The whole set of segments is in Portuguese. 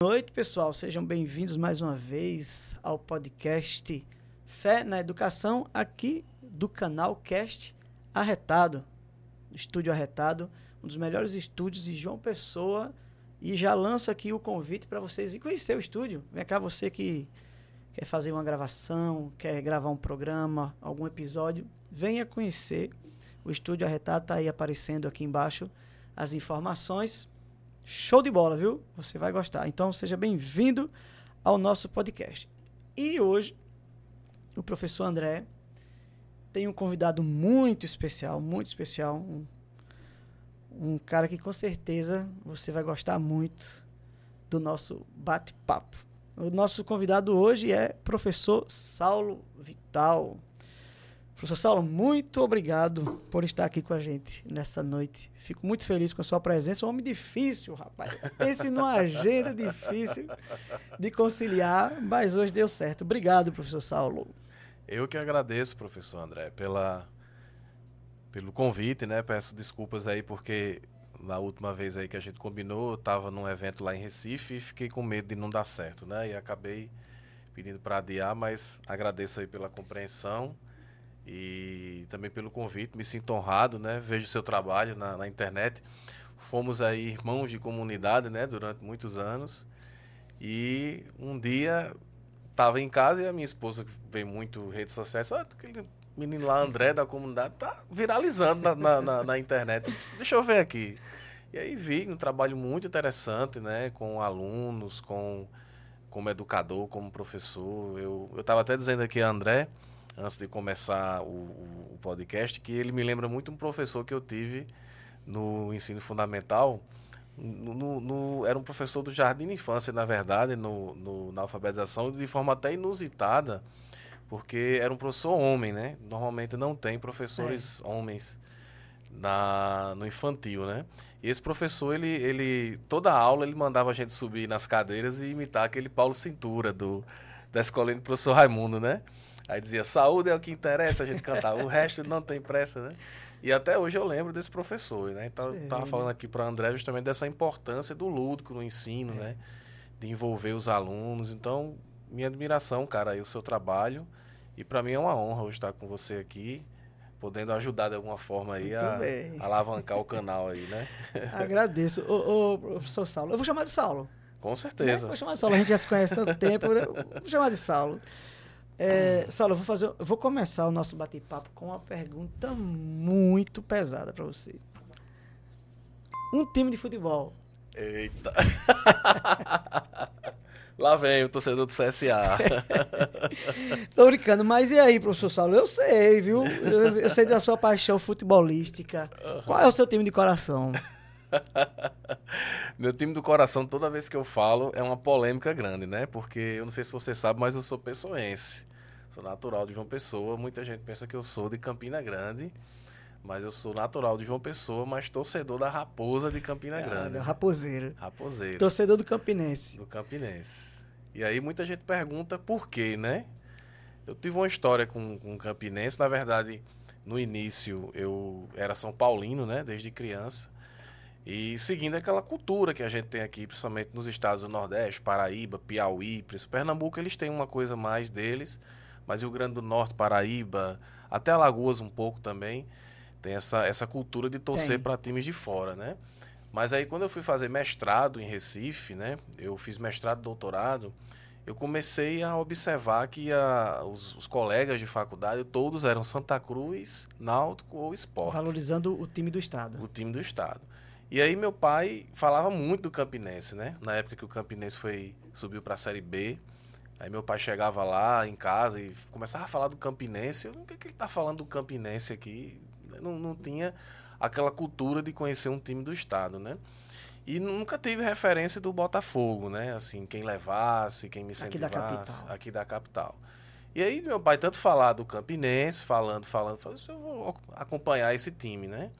Boa noite, pessoal. Sejam bem-vindos mais uma vez ao podcast Fé na Educação, aqui do canal Cast Arretado, Estúdio Arretado, um dos melhores estúdios de João Pessoa. E já lanço aqui o convite para vocês virem conhecer o estúdio. Vem cá, você que quer fazer uma gravação, quer gravar um programa, algum episódio, venha conhecer. O Estúdio Arretado está aí aparecendo aqui embaixo as informações. Show de bola, viu? Você vai gostar. Então, seja bem-vindo ao nosso podcast. E hoje, o professor André tem um convidado muito especial, muito especial. Um, um cara que com certeza você vai gostar muito do nosso bate-papo. O nosso convidado hoje é professor Saulo Vital. Professor Saulo, muito obrigado por estar aqui com a gente nessa noite. Fico muito feliz com a sua presença. Um homem difícil, rapaz. Pense numa agenda difícil de conciliar, mas hoje deu certo. Obrigado, professor Saulo. Eu que agradeço, professor André, pela, pelo convite, né? Peço desculpas aí porque na última vez aí que a gente combinou, eu estava num evento lá em Recife e fiquei com medo de não dar certo, né? E acabei pedindo para adiar, mas agradeço aí pela compreensão e também pelo convite. Me sinto honrado, né? Vejo seu trabalho na, na internet. Fomos aí irmãos de comunidade, né? Durante muitos anos. E um dia estava em casa e a minha esposa, que vê muito redes sociais, ah, aquele menino lá, André, da comunidade, tá viralizando na, na, na, na internet. Deixa eu ver aqui. E aí vi um trabalho muito interessante, né? Com alunos, com como educador, como professor. Eu estava até dizendo aqui a André antes de começar o, o, podcast, que ele me lembra muito um professor que eu tive no ensino fundamental. No, no, no, era um professor do jardim de infância, na verdade, no, na alfabetização, de forma até inusitada, porque era um professor homem, né? Normalmente não tem professores é. homens na, no infantil, né? E esse professor, ele, ele toda aula ele mandava a gente subir nas cadeiras e imitar aquele Paulo Cintura do da escolinha do professor Raimundo, né? Aí dizia, saúde é o que interessa, a gente cantar, o resto não tem pressa, né? E até hoje eu lembro desse professor, né? Então, eu tava falando aqui para André justamente dessa importância do lúdico no ensino, é. né? De envolver os alunos. Então, minha admiração, cara, aí o seu trabalho. E para mim é uma honra hoje estar com você aqui, podendo ajudar de alguma forma aí a, a, alavancar o canal aí, né? Agradeço. Ô, ô, professor Saulo, eu vou chamar de Saulo. Com certeza. Né? Vou chamar de Saulo, a gente já se conhece há tanto tempo, vou chamar de Saulo. É, Saulo, eu vou, fazer, eu vou começar o nosso bate-papo com uma pergunta muito pesada para você. Um time de futebol. Eita. Lá vem o torcedor do CSA. Tô brincando, mas e aí, professor Saulo? Eu sei, viu? Eu, eu sei da sua paixão futebolística. Uhum. Qual é o seu time de coração? Meu time do coração, toda vez que eu falo, é uma polêmica grande, né? Porque eu não sei se você sabe, mas eu sou pessoense. Sou natural de João Pessoa. Muita gente pensa que eu sou de Campina Grande. Mas eu sou natural de João Pessoa, mas torcedor da Raposa de Campina Grande. raposeiro. Raposeiro. Torcedor do Campinense. Do Campinense. E aí muita gente pergunta por quê, né? Eu tive uma história com, com o Campinense. Na verdade, no início eu era São Paulino, né? Desde criança. E seguindo aquela cultura que a gente tem aqui, principalmente nos estados do Nordeste, Paraíba, Piauí, Pernambuco, eles têm uma coisa mais deles, mas Rio Grande do Norte, Paraíba, até Alagoas um pouco também, tem essa, essa cultura de torcer para times de fora, né? Mas aí quando eu fui fazer mestrado em Recife, né? Eu fiz mestrado, doutorado, eu comecei a observar que a, os, os, colegas de faculdade todos eram Santa Cruz, Náutico ou Esporte. Valorizando o time do estado. O time do estado. E aí meu pai falava muito do Campinense, né? Na época que o Campinense foi subiu para a Série B. Aí meu pai chegava lá em casa e começava a falar do Campinense. Eu, o que, que ele tá falando do Campinense aqui? Não, não tinha aquela cultura de conhecer um time do estado, né? E nunca tive referência do Botafogo, né? Assim, quem levasse, quem me incentivasse. Aqui da capital. Aqui da capital. E aí meu pai tanto falar do Campinense, falando, falando, falando, eu vou acompanhar esse time, né?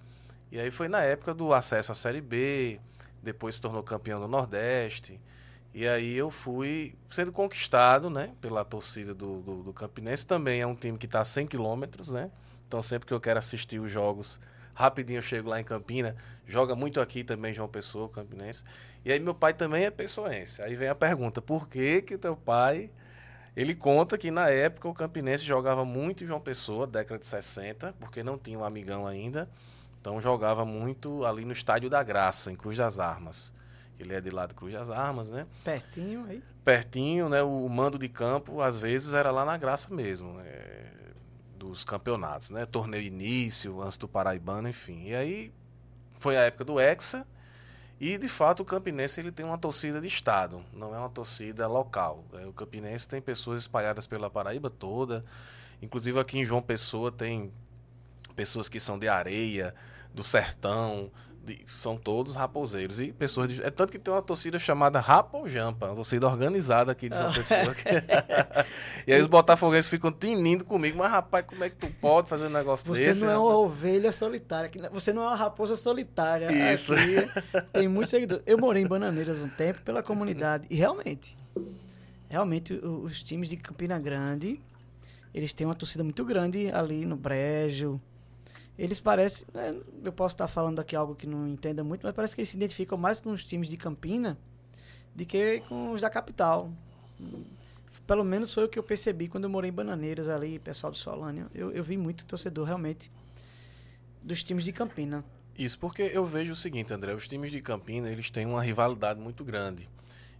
E aí foi na época do acesso à Série B, depois se tornou campeão do Nordeste. E aí eu fui sendo conquistado, né, pela torcida do, do, do Campinense. Também é um time que está a 100 quilômetros, né? Então sempre que eu quero assistir os jogos, rapidinho eu chego lá em Campina, joga muito aqui também João Pessoa, Campinense. E aí meu pai também é pessoense. Aí vem a pergunta, por que que teu pai... Ele conta que na época o Campinense jogava muito João Pessoa, década de 60, porque não tinha um amigão ainda. Então jogava muito ali no Estádio da Graça, em Cruz das Armas. Ele é de lá de Cruz das Armas, né? Pertinho aí. Pertinho, né? O mando de campo, às vezes, era lá na Graça mesmo, né? dos campeonatos, né? Torneio início, antes do Paraibano, enfim. E aí foi a época do Hexa. E de fato o Campinense ele tem uma torcida de estado, não é uma torcida local. É, o Campinense tem pessoas espalhadas pela Paraíba toda, inclusive aqui em João Pessoa tem pessoas que são de areia, do sertão, de, são todos raposeiros. E pessoas de, É tanto que tem uma torcida chamada Rapojampa, uma torcida organizada aqui de uma pessoa. e aí os botafoguenses ficam tinindo comigo, mas rapaz, como é que tu pode fazer um negócio você desse? Você não rapaz? é uma ovelha solitária, você não é uma raposa solitária. Isso. Aqui tem muitos seguidores. Eu morei em Bananeiras um tempo pela comunidade e realmente, realmente os times de Campina Grande, eles têm uma torcida muito grande ali no Brejo, eles parecem. Né, eu posso estar falando aqui algo que não entenda muito, mas parece que eles se identificam mais com os times de Campina do que com os da capital. Pelo menos foi o que eu percebi quando eu morei em Bananeiras ali, pessoal do Solânia. Eu, eu vi muito torcedor realmente dos times de Campina. Isso, porque eu vejo o seguinte, André, os times de Campina, eles têm uma rivalidade muito grande.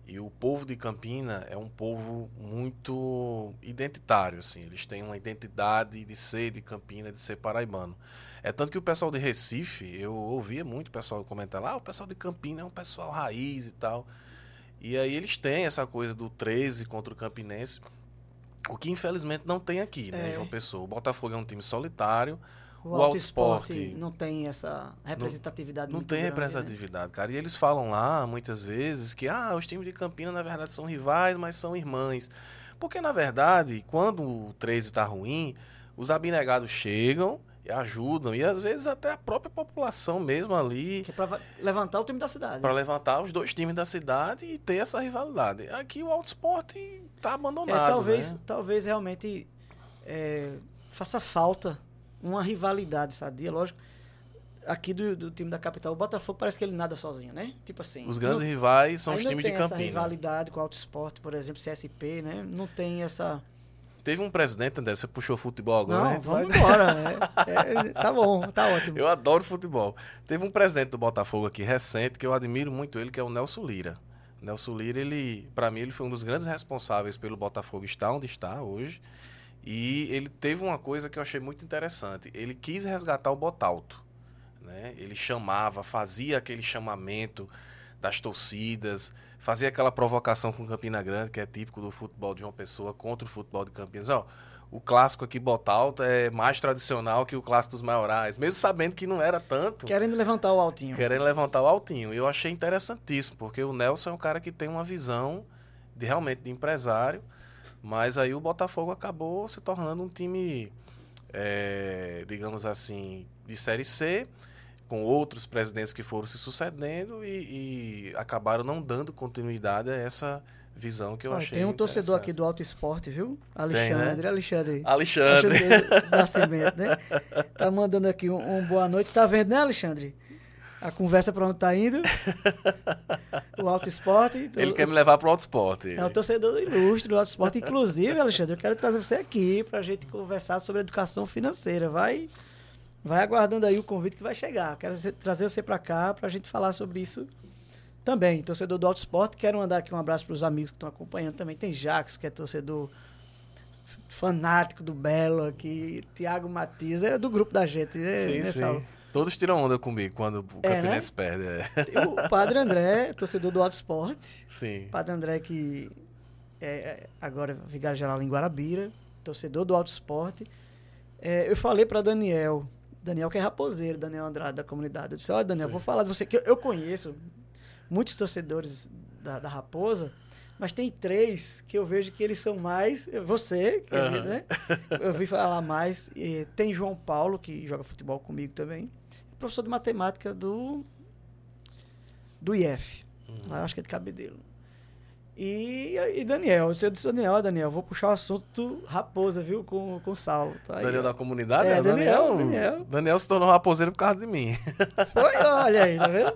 E o povo de Campina é um povo muito identitário, assim. Eles têm uma identidade de ser de Campina, de ser paraibano. É tanto que o pessoal de Recife, eu ouvia muito o pessoal comentar lá, ah, o pessoal de Campina é um pessoal raiz e tal. E aí eles têm essa coisa do 13 contra o Campinense, o que infelizmente não tem aqui, né, é. João Pessoa. O Botafogo é um time solitário, o, o Auto Esporte não tem essa representatividade. Não, não tem grande, representatividade, né? cara. E eles falam lá, muitas vezes, que ah, os times de Campina, na verdade, são rivais, mas são irmãs. Porque, na verdade, quando o 13 está ruim, os abnegados chegam e ajudam. E às vezes até a própria população mesmo ali. Que é para levantar o time da cidade. Para levantar os dois times da cidade e ter essa rivalidade. Aqui o Auto Esporte está abandonado. É, talvez, né? talvez realmente é, faça falta uma rivalidade sadia, lógico. Aqui do, do, time da capital, o Botafogo parece que ele nada sozinho, né? Tipo assim. Os grandes rivais são os times de Campina. Não tem essa rivalidade com o Auto Esporte, por exemplo, CSP, né? Não tem essa. Teve um presidente, André, você puxou futebol agora, Não, né? vamos embora. é, é, tá bom, tá ótimo. Eu adoro futebol. Teve um presidente do Botafogo aqui recente que eu admiro muito ele, que é o Nelson Lira. Nelson Lira, ele, para mim, ele foi um dos grandes responsáveis pelo Botafogo estar onde está hoje. E ele teve uma coisa que eu achei muito interessante. Ele quis resgatar o Botalto. Né? Ele chamava, fazia aquele chamamento das torcidas, fazia aquela provocação com Campina Grande, que é típico do futebol de uma pessoa contra o futebol de Campinas. Ó, o clássico aqui, Botalto, é mais tradicional que o clássico dos maiorais, mesmo sabendo que não era tanto. Querendo levantar o altinho. Querendo levantar o altinho. Eu achei interessantíssimo, porque o Nelson é um cara que tem uma visão de realmente de empresário mas aí o Botafogo acabou se tornando um time, é, digamos assim, de Série C, com outros presidentes que foram se sucedendo e, e acabaram não dando continuidade a essa visão que eu ah, achei. Tem um torcedor aqui do Alto Esporte, viu? Alexandre, tem, né? Alexandre. Alexandre. Alexandre Nascimento, né? Tá mandando aqui um, um boa noite. Tá vendo, né, Alexandre? A conversa para onde tá indo. o Auto Esporte. Ele quer me levar pro Auto Esporte. É o torcedor ilustre do Auto Esporte. Inclusive, Alexandre, eu quero trazer você aqui para a gente conversar sobre educação financeira. Vai, vai aguardando aí o convite que vai chegar. Quero trazer você para cá para a gente falar sobre isso também. Torcedor do Auto Esporte. Quero mandar aqui um abraço para os amigos que estão acompanhando também. Tem Jacques, que é torcedor fanático do Belo aqui. Tiago Matias, é do grupo da gente, né, sim, né sim. Saulo? Todos tiram onda comigo quando o é, Campinense né? perde. É. O Padre André, torcedor do Auto Esporte. Sim. Padre André que é, é agora vigário geral em Guarabira, torcedor do Auto Esporte. É, eu falei para Daniel, Daniel que é raposeiro, Daniel Andrade da comunidade. Eu disse, olha Daniel, Sim. vou falar de você, que eu, eu conheço muitos torcedores da, da, Raposa, mas tem três que eu vejo que eles são mais. Você, uhum. né? Eu vi falar mais. tem João Paulo, que joga futebol comigo também professor de matemática do, do IF. Uhum. Lá, acho que é de Cabedelo. E, e Daniel, você disse, Daniel, Daniel, vou puxar o assunto raposa, viu, com, com o Saulo. Tá Daniel da comunidade? É, né? Daniel, Daniel. Daniel se tornou raposeiro por causa de mim. Foi, olha aí, tá vendo?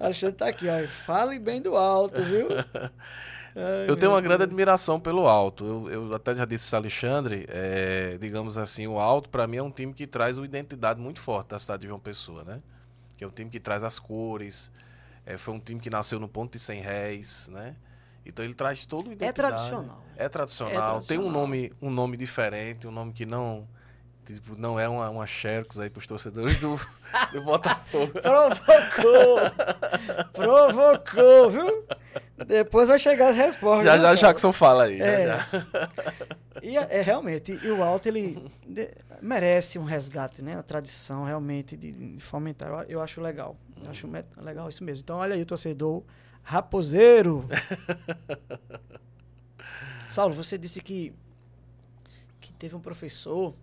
Alexandre tá aqui, ó. Fale bem do alto, viu? Ai, Eu tenho uma grande Deus. admiração pelo Alto. Eu, eu até já disse isso Alexandre. é, digamos assim, o Alto, para mim, é um time que traz uma identidade muito forte da cidade de João Pessoa, né? Que é um time que traz as cores. é, foi um time que nasceu no ponto de 100 réis, né? Então ele traz toda a É identidade. tradicional. É tradicional. É tradicional. Tem um nome, um nome diferente, um nome que não. Tipo, não é uma, uma Xerox aí pros torcedores do, do Botafogo. Provocou! Provocou, viu? Depois vai chegar as respostas. Já viu, já? Jackson fala aí. já, É. já. E é, é realmente, e o Alto ele de- merece um resgate, né? A tradição realmente de, de fomentar. Eu, eu acho legal. Eu acho legal isso mesmo. Então, olha aí o torcedor raposeiro. Saulo, você disse que, que teve um professor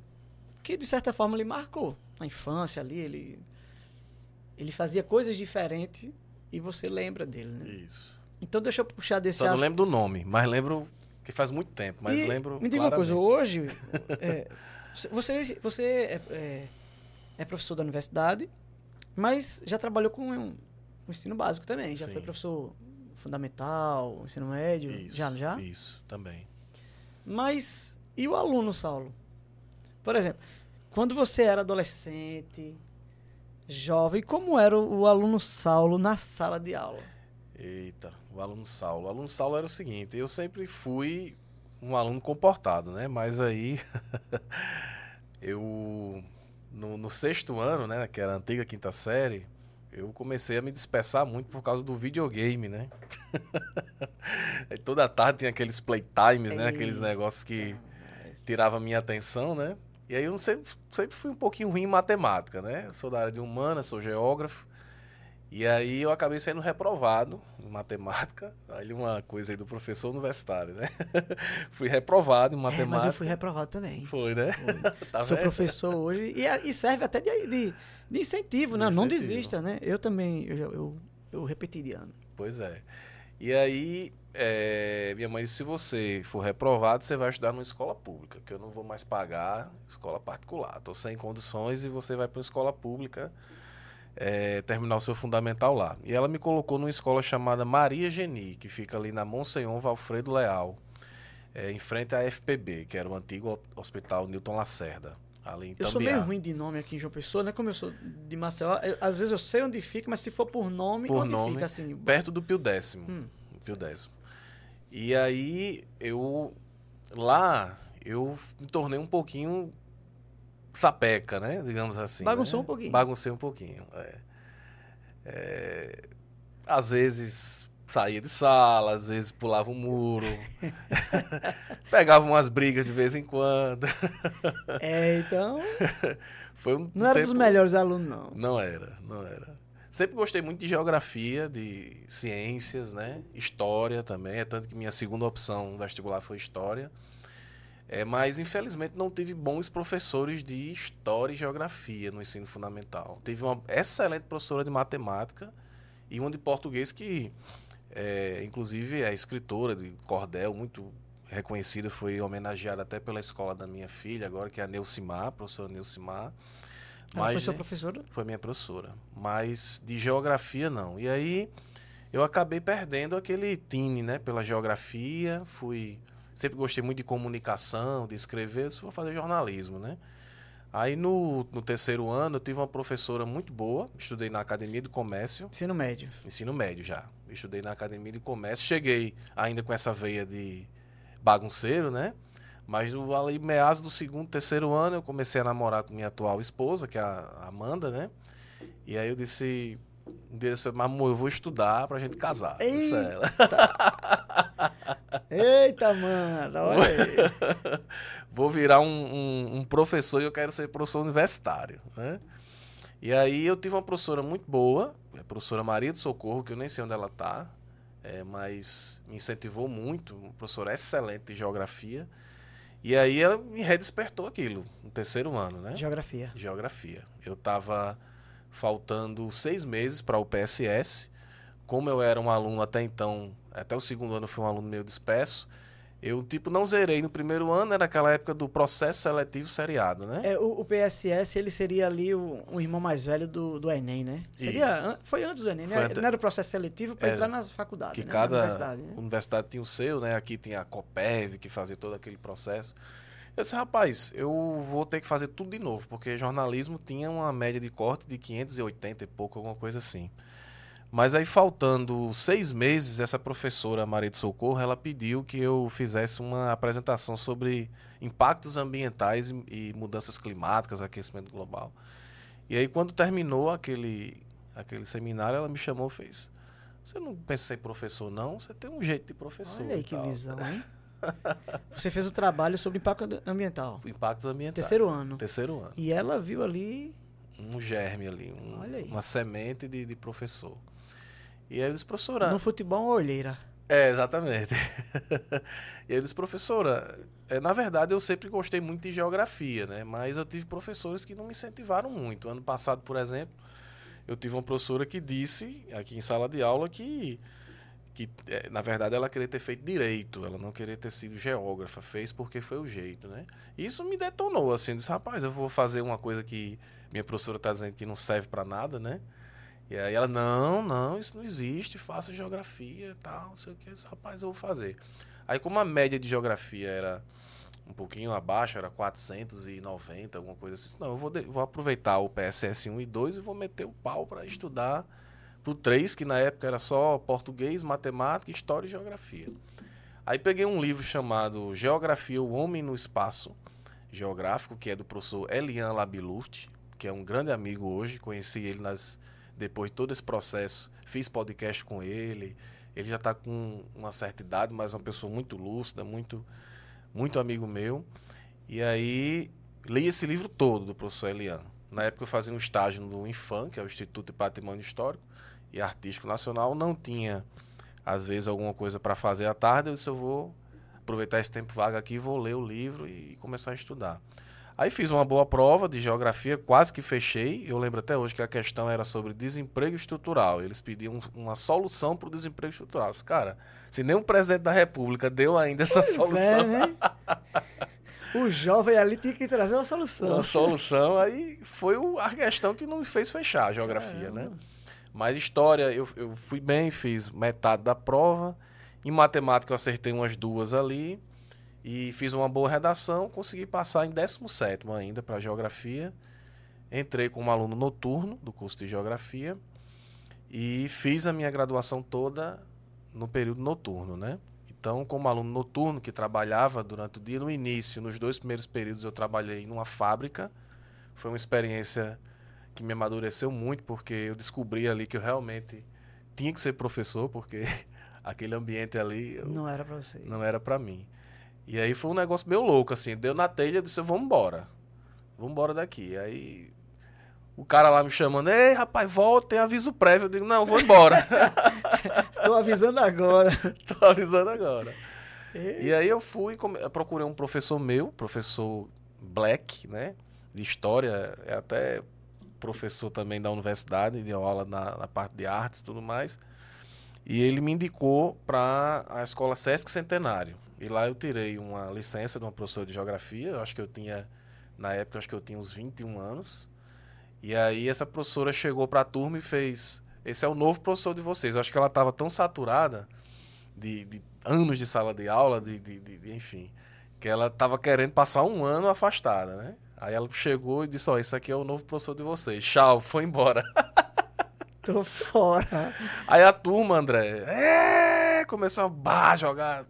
que, de certa forma, lhe marcou na infância ali. Ele, ele fazia coisas diferentes e você lembra dele, né? Isso. Então, deixa eu puxar desse Só não lembro do nome, mas lembro que faz muito tempo, mas E lembro. Me diga uma coisa, hoje, é, você, você é, é- é professor da universidade, mas já trabalhou com um, um ensino básico também. Já Sim. foi professor fundamental, ensino médio, Isso, já, já? Isso, também. Mas e o aluno, Saulo? Por exemplo, quando você era adolescente, jovem, como era o, o aluno Saulo na sala de aula? Eita, o aluno Saulo. O aluno Saulo era o seguinte, eu sempre fui um aluno comportado, né? Mas aí eu no, no sexto ano, né, que era a antiga quinta série, eu comecei a me dispersar muito por causa do videogame, né? Toda tarde tinha aqueles playtimes, né? Aqueles negócios que tirava a minha atenção, né? E aí eu sempre, sempre fui um pouquinho ruim em matemática, né? Sou da área de humanas, sou geógrafo. E aí eu acabei sendo reprovado em matemática. Aí uma coisa aí do professor universitário, né? fui reprovado em É, matemática. mas eu fui reprovado também. Foi, né? tá Sou vendo? professor hoje e, é- e serve até de, de, de incentivo, né? De Não incentivo. desista, né? Eu também, eu, eu, eu repeti de ano. Pois é. E aí, é, minha mãe disse, se você for reprovado, você vai estudar numa escola pública, que eu não vou mais pagar escola particular. Estou sem condições e você vai para uma escola pública é, terminar o seu fundamental lá. E ela me colocou numa escola chamada Maria Geni, que fica ali na Monsenhor Valfredo Leal, é, em frente à FPB, que era o antigo Hospital Newton Lacerda. Ali em Eu sou meio ruim de nome aqui em João Pessoa, né? Como eu sou de Maceió, eu- às vezes eu sei onde fica, mas se for por nome, Por onde nome, fica assim? Perto do Pio Décimo. Hum, Pio décimo. E aí eu lá eu me tornei um pouquinho sapeca, né? Digamos assim. Bagunçou né? um pouquinho. Baguncei um pouquinho. é. É, às vezes saía de sala, às vezes pulava um muro, pegava umas brigas de vez em quando. É, então, Foi um não era dos tempo- melhores alunos, não. Não era, não era. Sempre gostei muito de geografia, de ciências, né? História também, é tanto que minha segunda opção vestibular foi história. É, mas infelizmente não tive bons professores de história e geografia no ensino fundamental. Tive uma excelente professora de matemática e uma de português que, é, inclusive, é escritora de cordel, muito reconhecida, foi homenageada até pela escola da minha filha, agora que é a Neucimar, professora Neucimar. Ela foi Mas, sua né, professora? foi minha professora. Mas de geografia, não. E aí eu acabei perdendo aquele tine, né? Pela geografia. Fui. Sempre gostei muito de comunicação, de escrever, só vou fazer jornalismo, né? Aí no, no terceiro ano eu tive uma professora muito boa, estudei na Academia de Comércio, Ensino médio. ensino médio já. Estudei na Academia de Comércio, cheguei ainda com essa veia de bagunceiro, né? Mas no, ali, meados do segundo, terceiro ano, eu comecei a namorar com minha atual esposa, que é a Amanda, né? E aí eu disse, disse, amor, eu vou estudar pra gente casar. Disse a ela. Eita, mano, olha aí. vou virar um, um- um professor e eu quero ser professor universitário, né? E aí eu tive uma professora muito boa, a professora Maria de Socorro, que eu nem sei onde ela está, mas me incentivou muito, uma professora excelente de geografia. E aí ela me redespertou aquilo, no terceiro ano, né? Geografia. Geografia. Eu estava faltando seis meses para o PSS, como eu era um aluno até então, até o segundo ano eu fui um aluno meio disperso, eu, tipo, não zerei no primeiro ano, era aquela época do processo seletivo seriado, né? É, o, o PSS, ele seria ali o, o, irmão mais velho do, do Enem, né? Seria, an, foi antes do Enem, né? Ante... Não era o processo seletivo para entrar na faculdade, que né? cada universidade, né? universidade tinha o seu, né? Aqui tinha a COPEV, que fazia todo aquele processo. Eu disse, rapaz, eu vou ter que fazer tudo de novo, porque jornalismo tinha uma média de corte de 580 e pouco, alguma coisa assim. Mas aí, faltando seis meses, essa professora Maria de Socorro, ela pediu que eu fizesse uma apresentação sobre impactos ambientais e, mudanças climáticas, aquecimento global. E aí, quando terminou aquele, aquele seminário, ela me chamou e fez. Você não pensa em ser professor, não? Você tem um jeito de professor. Olha aí que visão, hein? Você fez o trabalho sobre impacto ambiental. Impactos ambientais. Terceiro ano. Terceiro ano. E ela viu ali. Um germe ali, um, uma semente de, de professor. E eles, professora. No futebol, olheira. É, exatamente. e eles, professora, é, na verdade eu sempre gostei muito de geografia, né? Mas eu tive professores que não me incentivaram muito. Ano passado, por exemplo, eu tive uma professora que disse, aqui em sala de aula, que, que é, na verdade ela queria ter feito direito, ela não queria ter sido geógrafa, fez porque foi o jeito, né? E isso me detonou, assim, disse, rapaz, eu vou fazer uma coisa que minha professora está dizendo que não serve para nada, né? E aí ela, não, não, isso não existe, faça geografia e tal, não sei o que. Rapaz, eu vou fazer. Aí como a média de geografia era um pouquinho abaixo, era 490, alguma coisa assim. Não, eu vou, vou aproveitar o PSS 1 e 2 e vou meter o pau para estudar pro 3, que na época era só português, matemática, história e geografia. Aí peguei um livro chamado Geografia, o Homem no Espaço Geográfico, que é do professor Elian Labiluft, que é um grande amigo hoje, conheci ele nas depois de todo esse processo, fiz podcast com ele. Ele já está com uma certa idade, mas é uma pessoa muito lúcida, muito, muito amigo meu. E aí li esse livro todo do professor Elian. Na época eu fazia um estágio no INFAM, que é o Instituto de Patrimônio Histórico e Artístico Nacional. Não tinha, às vezes, alguma coisa para fazer à tarde. Eu disse, eu vou aproveitar esse tempo vago aqui, vou ler o livro e começar a estudar. Aí fiz uma boa prova de geografia, quase que fechei. Eu lembro até hoje que a questão era sobre desemprego estrutural. Eles pediam uma solução para o desemprego estrutural. Cara, se nem o presidente da República deu ainda essa pois é, solução. É, né? o jovem ali tinha que trazer uma solução. Uma solução, aí foi a questão que não me fez fechar a geografia, né? Mas história, eu, eu fui bem, fiz metade da prova. Em matemática eu acertei umas duas ali. E fiz uma boa redação, consegui passar em 17 ainda para geografia. Entrei como aluno noturno do curso de geografia e fiz a minha graduação toda no período noturno, né? Então, como aluno noturno que trabalhava durante o dia, no início, nos dois primeiros períodos, eu trabalhei numa fábrica. Foi uma experiência que me amadureceu muito, porque eu descobri ali que eu realmente tinha que ser professor, porque aquele ambiente ali eu, não era para você. Não era para mim. E aí foi um negócio meio louco, assim. Deu na telha, disse, vamos embora. Vamos embora daqui. Aí o cara lá me chamando, ei, rapaz, volta, tem aviso prévio. Eu digo, não, vou embora. Tô avisando agora. Tô avisando agora. E aí eu fui, procurei um professor meu, professor Black, né? De história, é até professor também da universidade, de aula na, na parte de artes e tudo mais. E ele me indicou para a escola Sesc Centenário. E lá eu tirei uma licença de uma professora de geografia. Eu acho que eu tinha, na época, acho que eu tinha uns 21 anos. E aí essa professora chegou para a turma e fez: Esse é o novo professor de vocês. Eu acho que ela estava tão saturada de, de, anos de sala de aula, de, de, de enfim, que ela estava querendo passar um ano afastada, né? Aí ela chegou e disse: Ó, oh, esse aqui é o novo professor de vocês. Tchau, foi embora. Tô fora. Aí a turma, André, é, começou a bah, jogar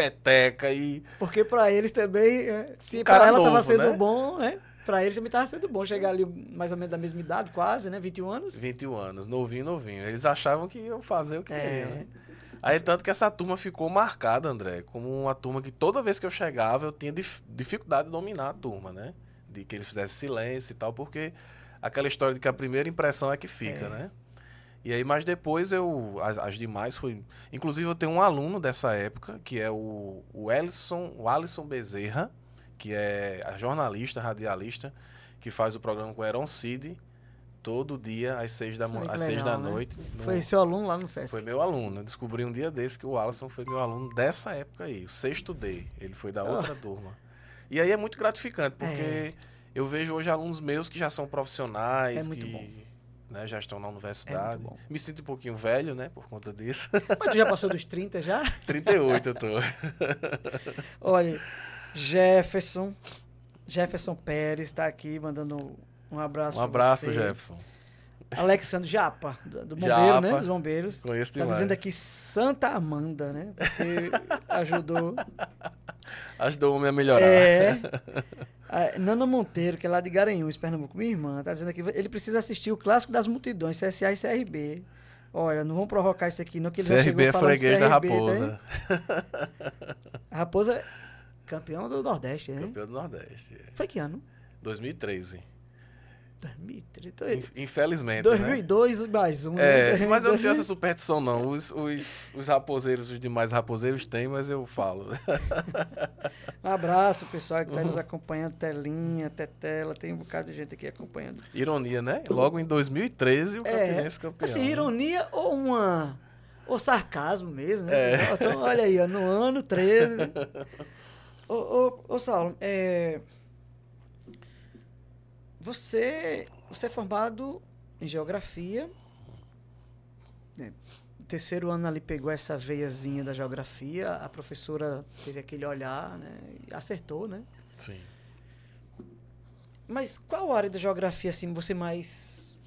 peteca e. Porque para eles também, é, se para ela novo, tava sendo né? bom, né? Pra eles também tava sendo bom chegar ali mais ou menos da mesma idade, quase, né? 21 anos. 21 anos, novinho, novinho. Eles achavam que iam fazer o que é. queriam, né? Aí tanto que essa turma ficou marcada, André, como uma turma que toda vez que eu chegava eu tinha dif dificuldade de dominar a turma, né? De que eles fizessem silêncio e tal, porque aquela história de que a primeira impressão é que fica, é. né? E aí, mas depois eu. As, as, demais foi. Inclusive, eu tenho um aluno dessa época, que é o, o Ellison, o Alisson Bezerra, que é a jornalista, radialista, que faz o programa com o Eron Cid, todo dia às seis da, Isso que às seis da né? noite. no- Foi seu aluno lá no Sesc. foi meu aluno. Eu descobri um dia desse que o Alisson foi meu aluno dessa época aí, o sexto D. Ele foi da Oh. outra turma. E aí é muito gratificante, porque É. eu vejo hoje alunos meus que já são profissionais, É muito que bom. Né, já estão na universidade. bom. Me sinto um pouquinho velho, né, por conta disso. Mas tu já passou dos 30 já? 38 eu tô. Olha, Jefferson. Jefferson Pérez está aqui mandando um abraço. Um abraço, você. Jefferson. Alexandre Japa, do, bombeiro, Japa. né? Dos bombeiros. Conheço Tá demais. dizendo aqui Santa Amanda, né? Porque ajudou. Ajudou o homem a melhorar. É. A Nana Monteiro, que é lá de Garanhuns, Pernambuco, minha irmã, tá dizendo aqui, ele precisa assistir o clássico das multidões, CSA e CRB. Olha, não vão provocar isso aqui, não, que CRB é freguês da tá, Raposa. hein? A Raposa é campeão do Nordeste, né? Campeão do Nordeste. é. Foi que ano? 2013. 2003. Inf- Infelizmente, né? 2002 mais um. É, né? mas eu não tenho essa superstição, não. Os, os, os raposeiros, os demais raposeiros têm, mas eu falo. Um abraço, pessoal que está Uhum. nos acompanhando, Telinha, Tetela, tem um bocado de gente aqui acompanhando. Ironia, né? Logo em 2013, o É, Campinense campeão. Assim, né? ironia ou uma. Ou sarcasmo mesmo, né? É. Então, olha aí, ó, no ano 13. né? ô, ô, ô, Saulo, é, você, você é formado em geografia. né? Terceiro ano ali pegou essa veiazinha da geografia, a professora teve aquele olhar, né? E acertou, né? Sim. Mas qual área da geografia assim você mais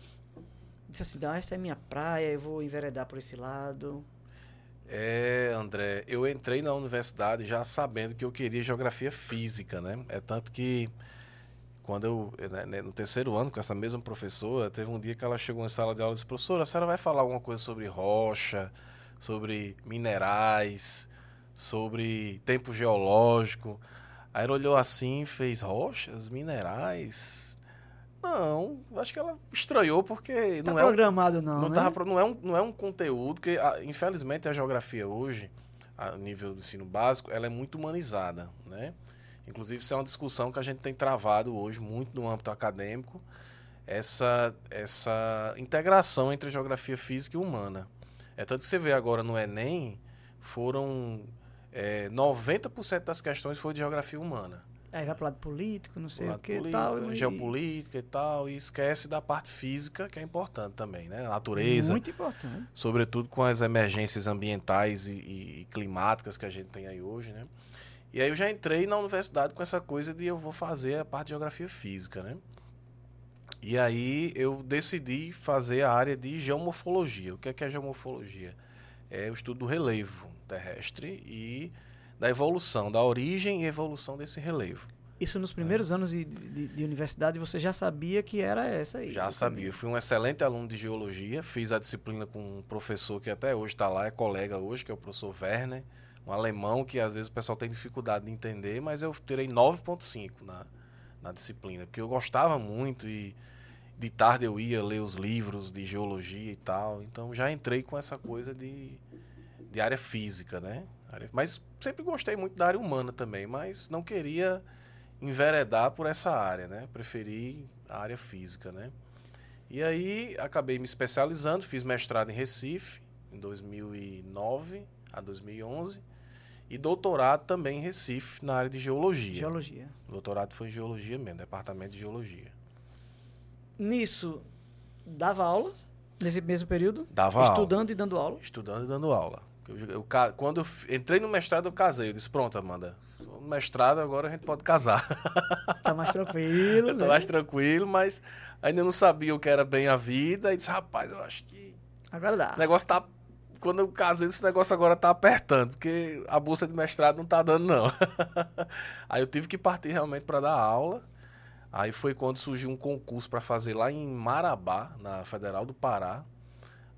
disse assim, ah, essa é minha praia, eu vou enveredar por esse lado? É, André, eu entrei na universidade já sabendo que eu queria geografia física, né? É tanto que quando eu, né, né, no terceiro ano, com essa mesma professora, teve um dia que ela chegou na sala de aula e disse, professora, a senhora vai falar alguma coisa sobre rocha, sobre minerais, sobre tempo geológico? Aí ela olhou assim e fez, rochas, minerais? Não, acho que ela estranhou porque Tá não é um programado não, não, né? tava não, é um, não é um conteúdo que, ah, infelizmente, a geografia hoje, a nível do ensino básico, ela é muito humanizada, né? Inclusive, isso é uma discussão que a gente tem travado hoje muito no âmbito acadêmico, essa, essa integração entre geografia física e humana. É tanto que você vê agora no Enem, foram é, 90% das questões foi de geografia humana Aí vai pro lado político, não sei o que político, tal. e- geopolítica e tal, e esquece da parte física, que é importante também, né? A natureza, Muito importante. sobretudo com as emergências ambientais e, e- e climáticas que a gente tem aí hoje, né? E aí eu já entrei na universidade com essa coisa de eu vou fazer a parte de geografia física, né? E aí eu decidi fazer a área de geomorfologia. O que é, que é geomorfologia? É o estudo do relevo terrestre e da evolução, da origem e evolução desse relevo. Isso nos primeiros anos de, de- de universidade você já sabia que era essa aí. Já sabia. Eu fui um excelente aluno de geologia. Fiz a disciplina com um professor que até hoje está lá, é colega hoje, que é o professor Werner. Um alemão que às vezes o pessoal tem dificuldade de entender, mas eu tirei 9,5 na, na disciplina, porque eu gostava muito e de tarde eu ia ler os livros de geologia e tal. Então já entrei com essa coisa de, de área física, né? Mas sempre gostei muito da área humana também, mas não queria enveredar por essa área, né? Preferi a área física, né? E aí acabei me especializando, fiz mestrado em Recife em 2009 a 2011 e doutorado também em Recife na área de geologia. Geologia. Doutorado foi em geologia mesmo, departamento de geologia. Nisso, dava aula nesse mesmo período? Dava aula. estudando e dando aula? Estudando e dando aula. Eu, eu quando eu entrei no mestrado, eu casei. Eu disse, pronto, Amanda, no mestrado agora a gente pode casar. Tá mais tranquilo, eu tô né? mais tranquilo, mas ainda não sabia o que era bem a vida. E disse, rapaz, eu acho que Agora dá. o negócio tá... Quando eu casei, esse negócio agora tá apertando, porque a bolsa de mestrado não tá dando, não. Aí eu tive que partir realmente para dar aula. Aí foi quando surgiu um concurso para fazer lá em Marabá, na Federal do Pará.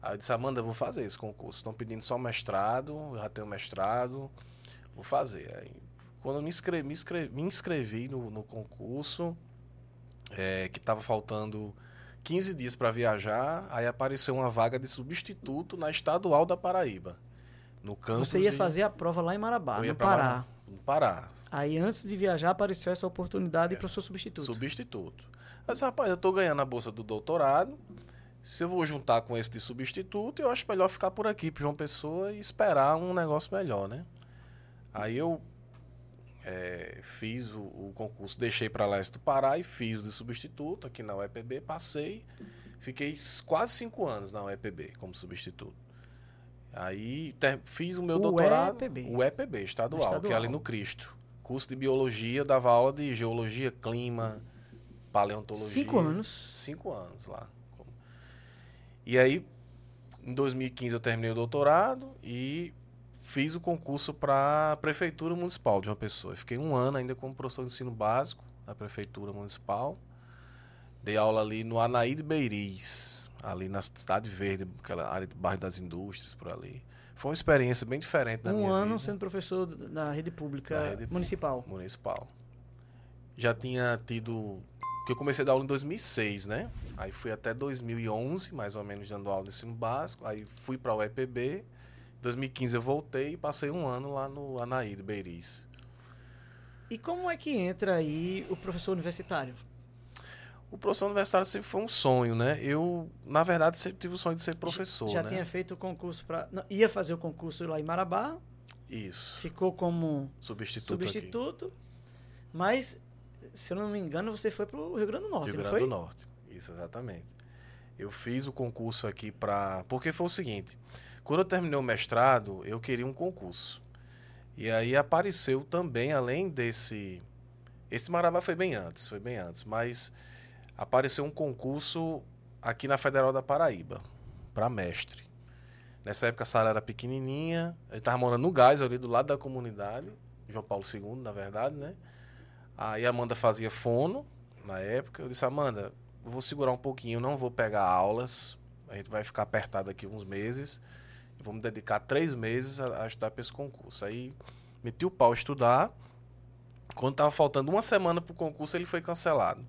Aí eu disse, Amanda, eu vou fazer esse concurso. Estão pedindo só mestrado, eu já tenho mestrado, vou fazer. Aí, quando eu me inscrevi, me inscrevi, no, no concurso, é, que estava faltando 15 dias para viajar, aí apareceu uma vaga de substituto na Estadual da Paraíba. No campus Você ia de- fazer a prova lá em Marabá, no Pará. Marabá. no Pará. Aí antes de viajar apareceu essa oportunidade para o seu substituto. Substituto. Mas, rapaz, eu tô ganhando a bolsa do doutorado. Se eu vou juntar com esse de substituto, eu acho melhor ficar por aqui, para João Pessoa, e esperar um negócio melhor, né? Aí eu é, fiz o, o, concurso, deixei para lá do Pará e fiz de substituto aqui na UEPB, passei, fiquei quase cinco anos na UEPB como substituto. Aí ter, fiz o meu o doutorado. EPB. O EPB, estadual, estadual, que é ali no Cristo. Curso de biologia, dava aula de geologia, clima, paleontologia. Cinco anos. Cinco anos lá. E aí, em 2015 eu terminei o doutorado e fiz o concurso para a Prefeitura Municipal de uma pessoa. fiquei um ano ainda como professor de ensino básico na Prefeitura Municipal. Dei aula ali no Anaíde Beiris, ali na Cidade Verde, aquela área do bairro das indústrias, por ali. Foi uma experiência bem diferente da um minha vida. Um ano sendo professor na rede pública rede municipal. Municipal. Já tinha tido que eu comecei a dar aula em 2006, né? Aí fui até 2011, mais ou menos, dando aula de ensino básico. Aí fui para o EPB. Em 2015 eu voltei e passei um ano lá no Anaído Beiris. E como é que entra aí o professor universitário? O professor universitário sempre foi um sonho, né? Eu, na verdade, sempre tive o sonho de ser professor. Já né? tinha feito o concurso para. Ia fazer o concurso lá em Marabá. Isso. Ficou como substituto. Substituto. Aqui. Mas se eu não me engano, você foi para o Rio Grande do Norte, Rio Grande do Norte, isso, exatamente. Eu fiz o concurso aqui para... Porque foi o seguinte, quando eu terminei o mestrado, eu queria um concurso. E aí apareceu também, além desse... Esse Marabá foi bem antes, foi bem antes, mas apareceu um concurso aqui na Federal da Paraíba, para mestre. Nessa época a sala era pequenininha, ele estava morando no gás ali do lado da comunidade, João Paulo II, na verdade, né? Aí a Amanda fazia fono na época. Eu disse, Amanda, vou segurar um pouquinho, não vou pegar aulas. A gente vai ficar apertado aqui uns meses. Vamos dedicar três meses a, a estudar para esse concurso. Aí meti o pau a estudar. Quando estava faltando uma semana para o concurso, ele foi cancelado.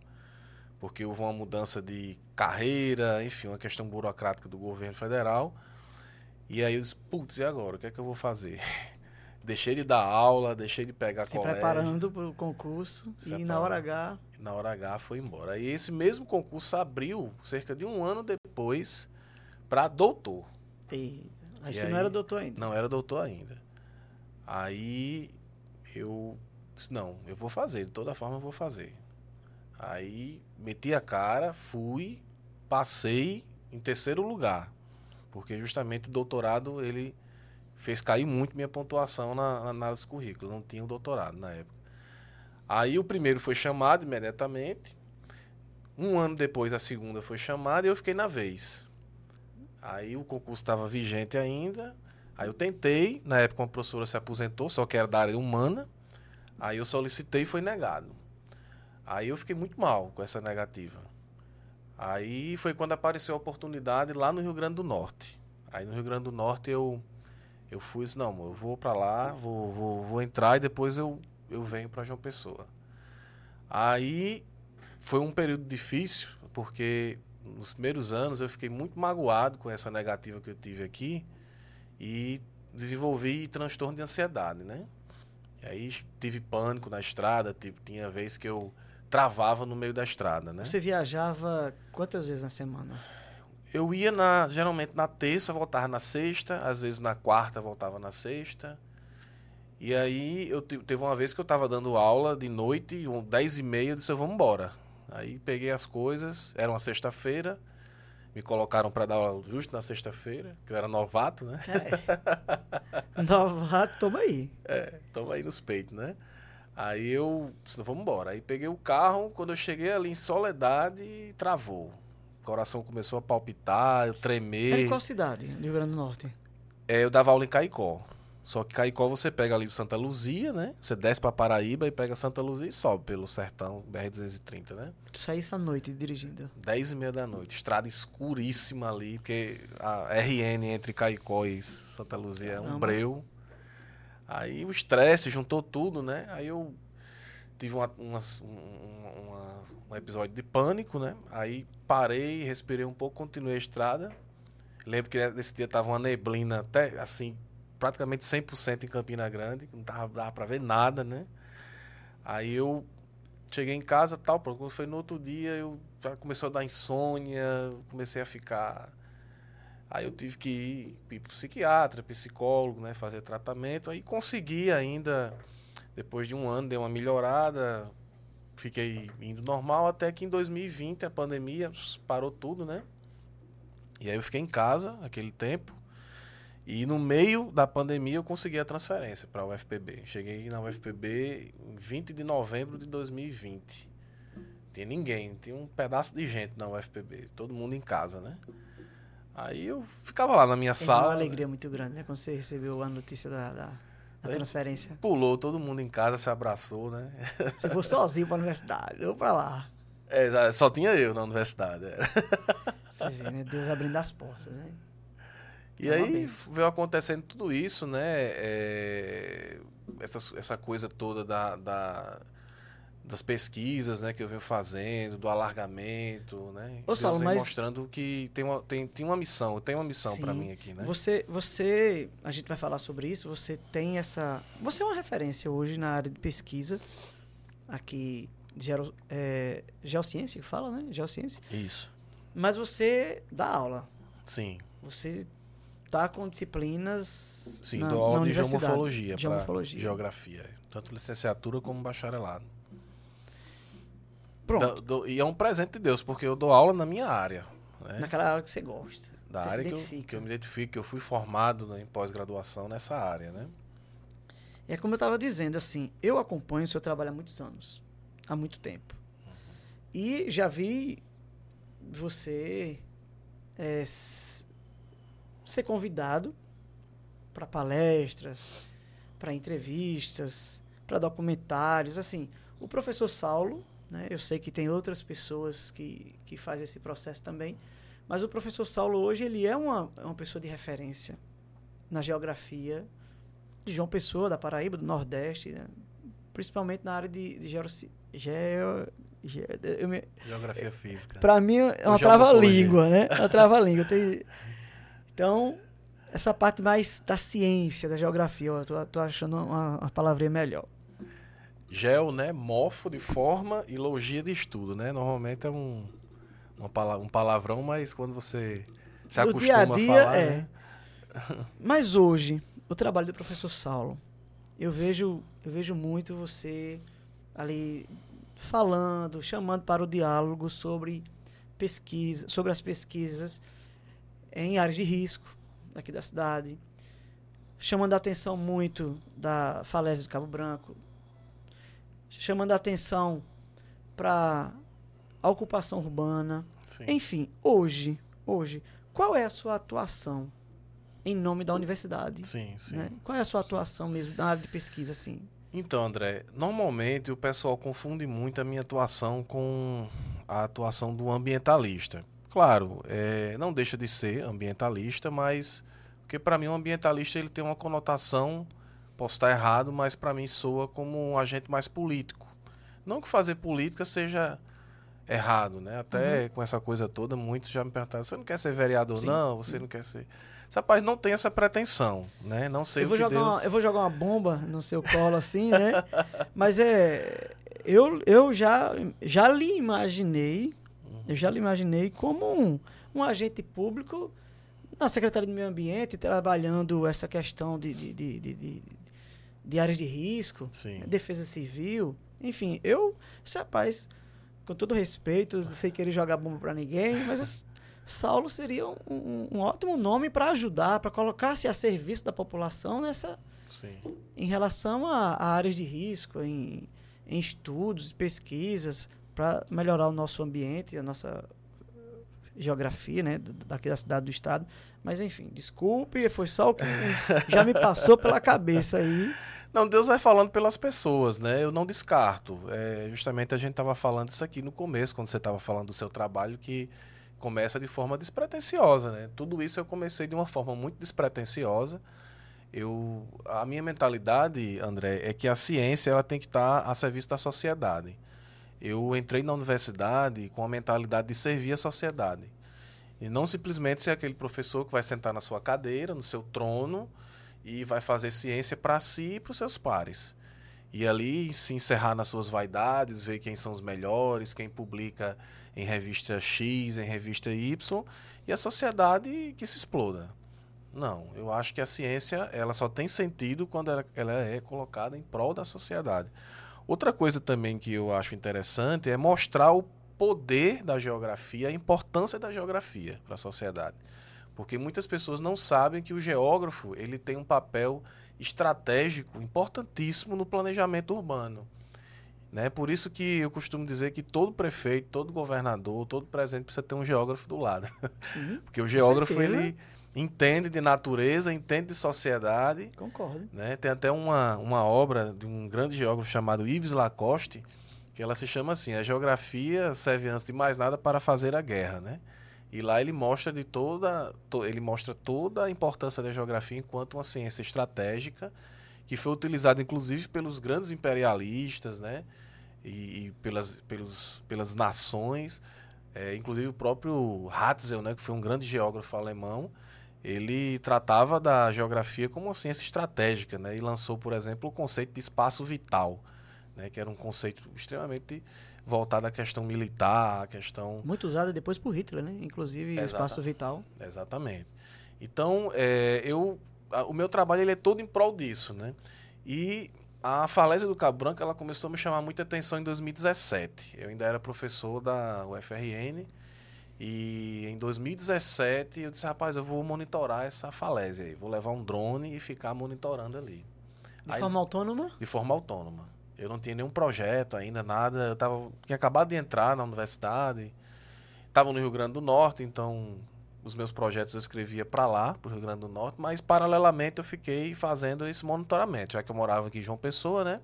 Porque houve uma mudança de carreira, enfim, uma questão burocrática do governo federal. E aí eu disse, putz, e agora? O que é que eu vou fazer? deixei de dar aula, deixei de pegar Se colégio. preparando para o concurso e na hora H... Na hora H foi embora. E esse mesmo concurso abriu cerca de um ano depois para doutor. E, mas e você aí, não era doutor ainda? Não era doutor ainda. Aí eu disse, não, eu vou fazer, de toda forma eu vou fazer. Aí meti a cara, fui, passei em terceiro lugar. Porque justamente o doutorado, ele fez cair muito minha pontuação na, na análise de currículo. Não tinha o doutorado na época. Aí o primeiro foi chamado imediatamente. Um ano depois a segunda foi chamada e eu fiquei na vez. Aí o concurso estava vigente ainda. Aí eu tentei, na época uma professora se aposentou, só que era da área humana. Aí eu solicitei e foi negado. Aí eu fiquei muito mal com essa negativa. Aí foi quando apareceu a oportunidade lá no Rio Grande do Norte. Aí no Rio Grande do Norte eu eu fui disse, não, eu vou para lá, vou, vou, vou entrar e depois eu, eu venho para João Pessoa. Aí foi um período difícil, porque nos primeiros anos eu fiquei muito magoado com essa negativa que eu tive aqui e desenvolvi transtorno de ansiedade, né? E aí tive pânico na estrada, tipo, tinha vez que eu travava no meio da estrada, né? Você viajava quantas vezes na semana? Eu ia na, geralmente na terça, voltava na sexta, às vezes na quarta, voltava na sexta. E aí eu teve uma vez que eu estava dando aula de noite, um, 10 e meia, eu disse, vamos embora. Aí peguei as coisas, era uma sexta-feira, me colocaram para dar aula justo na sexta-feira, que eu era novato, né? É. novato, toma aí. É, toma aí nos peitos, né? Aí eu disse, vamos embora. Aí peguei o carro, quando eu cheguei ali em Soledade, travou coração começou a palpitar, eu tremer. É em qual cidade, Rio Grande do Norte? É, eu dava aula em Caicó. Só que Caicó você pega ali Santa Luzia, né? Você desce para Paraíba e pega Santa Luzia e sobe pelo sertão BR-230, né? Tu saísse à noite dirigindo? Dez e meia da noite. Estrada escuríssima ali, porque a RN entre Caicó e Santa Luzia Caramba. é um breu. Aí o estresse juntou tudo, né? Aí eu tive uma, uma, uma, um episódio de pânico, né? Aí parei, respirei um pouco, continuei a estrada. Lembro que nesse dia tava uma neblina até assim praticamente 100% em Campina Grande, não dava, dava para ver nada, né? Aí eu cheguei em casa, tal, quando foi no outro dia, eu já começou a dar insônia, comecei a ficar Aí eu tive que ir, ir para psiquiatra, psicólogo, né, fazer tratamento. Aí consegui ainda, depois de um ano, deu uma melhorada, fiquei indo normal, até que em 2020 a pandemia parou tudo, né? E aí eu fiquei em casa aquele tempo. E no meio da pandemia eu consegui a transferência para a UFPB. Cheguei na UFPB em 20 de novembro de 2020. Não tinha ninguém, tinha um pedaço de gente na UFPB, todo mundo em casa, né? Aí eu ficava lá na minha Tem sala. uma alegria muito grande, né? Quando você recebeu a notícia da, da, da transferência. Pulou, todo mundo em casa se abraçou, né? Você foi sozinho para a universidade, ou para lá. É, só tinha eu na universidade. Era. Você vê, né? Deus abrindo as portas, né? E é aí veio acontecendo tudo isso, né? É, essa, essa coisa toda da, da das pesquisas né, que eu venho fazendo, do alargamento, né? Ô, Saulo, mas... mostrando que tem uma, tem, tem uma missão, tem uma missão para mim aqui, né? Você, você, a gente vai falar sobre isso, você tem essa... Você é uma referência hoje na área de pesquisa, aqui, de é, geociência que fala, né? Geociência. Isso. Mas você dá aula. Sim. Você tá com disciplinas Sim, na, dou aula de geomorfologia, geomorfologia. geografia, tanto licenciatura como bacharelado. Pronto. Do, do, e é um presente de Deus, porque eu dou aula na minha área. Né? Naquela área que você gosta. Da você área que eu, que eu, me identifico, que eu fui formado né, em pós-graduação nessa área, né? É como eu estava dizendo, assim, eu acompanho o seu trabalho há muitos anos. Há muito tempo. Uhum. E já vi você é, ser convidado para palestras, para entrevistas, para documentários. Assim, o professor Saulo né? Eu sei que tem outras pessoas que, que fazem esse processo também, mas o professor Saulo hoje ele é uma, uma pessoa de referência na geografia de João Pessoa, da Paraíba, do Nordeste, né? principalmente na área de, de geo, geo, geo me, Geografia física. Para mim é uma trava-língua, né? É uma trava-língua. Então, essa parte mais da ciência, da geografia, eu tô, tô achando uma, uma palavrinha melhor. Gel, né? Morfo de forma e logia de estudo, né? Normalmente é um, uma, um palavrão, mas quando você se acostuma dia a, dia, a falar. É. Né? mas hoje, o trabalho do professor Saulo, eu vejo, eu vejo muito você ali falando, chamando para o diálogo sobre pesquisa, sobre as pesquisas em áreas de risco aqui da cidade, chamando a atenção muito da falésia do Cabo Branco, chamando a atenção para a ocupação urbana. Sim. Enfim, hoje, hoje, qual é a sua atuação em nome da universidade? Sim, sim. Né? Qual é a sua atuação mesmo na área de pesquisa, assim? Então, André, normalmente o pessoal confunde muito a minha atuação com a atuação do ambientalista. Claro, é, não deixa de ser ambientalista, mas porque para mim o ambientalista ele tem uma conotação Posso estar errado, mas para mim soa como um agente mais político. Não que fazer política seja errado, né? Até uhum. com essa coisa toda, muitos já me perguntaram: você não quer ser vereador? Sim. Não, você não quer ser. Esse rapaz não tem essa pretensão, né? Não sei eu vou o que jogar Deus... uma, Eu vou jogar uma bomba no seu colo assim, né? Mas é. Eu, eu já, já lhe imaginei. Eu já lhe imaginei como um, um agente público na Secretaria do Meio Ambiente, trabalhando essa questão de, de, de, de de áreas de risco, Sim. defesa civil. Enfim, eu, rapaz, com todo respeito, sem querer jogar bomba para ninguém, mas Saulo seria um, um ótimo nome para ajudar, para colocar-se a serviço da população nessa. Sim. Em relação a, a áreas de risco, em, em estudos, pesquisas, para melhorar o nosso ambiente, a nossa geografia, né, daqui da cidade do estado. Mas enfim, desculpe, foi só o que já me passou pela cabeça aí. Não, Deus vai falando pelas pessoas, né? Eu não descarto. É, justamente a gente estava falando isso aqui no começo, quando você estava falando do seu trabalho, que começa de forma despretensiosa, né? Tudo isso eu comecei de uma forma muito despretensiosa. Eu, a minha mentalidade, André, é que a ciência ela tem que estar a serviço da sociedade. Eu entrei na universidade com a mentalidade de servir a sociedade. E não simplesmente ser aquele professor que vai sentar na sua cadeira, no seu trono, e vai fazer ciência para si e para os seus pares. E ali se encerrar nas suas vaidades, ver quem são os melhores, quem publica em revista X, em revista Y, e a sociedade que se exploda. Não, eu acho que a ciência ela só tem sentido quando ela, ela é colocada em prol da sociedade. Outra coisa também que eu acho interessante é mostrar o poder da geografia, a importância da geografia para a sociedade. Porque muitas pessoas não sabem que o geógrafo ele tem um papel estratégico importantíssimo no planejamento urbano. Né? Por isso que eu costumo dizer que todo prefeito, todo governador, todo presidente precisa ter um geógrafo do lado. Sim, Porque o geógrafo ele entende de natureza, entende de sociedade. Concordo. Né? Tem até uma, uma obra de um grande geógrafo chamado Yves Lacoste, que ela se chama assim: A Geografia serve antes de mais nada para fazer a guerra. Né? E lá ele mostra de toda, to, ele mostra toda a importância da geografia enquanto uma ciência estratégica que foi utilizada inclusive pelos grandes imperialistas, né? E, e pelas, pelos, pelas nações, é, inclusive o próprio Hatzel, né? Que foi um grande geógrafo alemão, ele tratava da geografia como uma ciência estratégica, né? E lançou, por exemplo, o conceito de espaço vital, né? Que era um conceito extremamente voltada à questão militar, à questão... Muito usada depois por Hitler, né? Inclusive Exata, espaço vital. Exatamente. Então, é, eu, a, o meu trabalho ele é todo em prol disso, né? E a falésia do Cabo Branco ela começou a me chamar muita atenção em 2017. Eu ainda era professor da UFRN e em 2017 eu disse, rapaz, eu vou monitorar essa falésia aí. Vou levar um drone e ficar monitorando ali. De aí, forma autônoma? De forma autônoma. Eu não tinha nenhum projeto ainda, nada. Eu tava, tinha acabado de entrar na universidade. Estava no Rio Grande do Norte, então os meus projetos eu escrevia para lá, para o Rio Grande do Norte, mas paralelamente eu fiquei fazendo esse monitoramento, já que eu morava aqui em João Pessoa, né?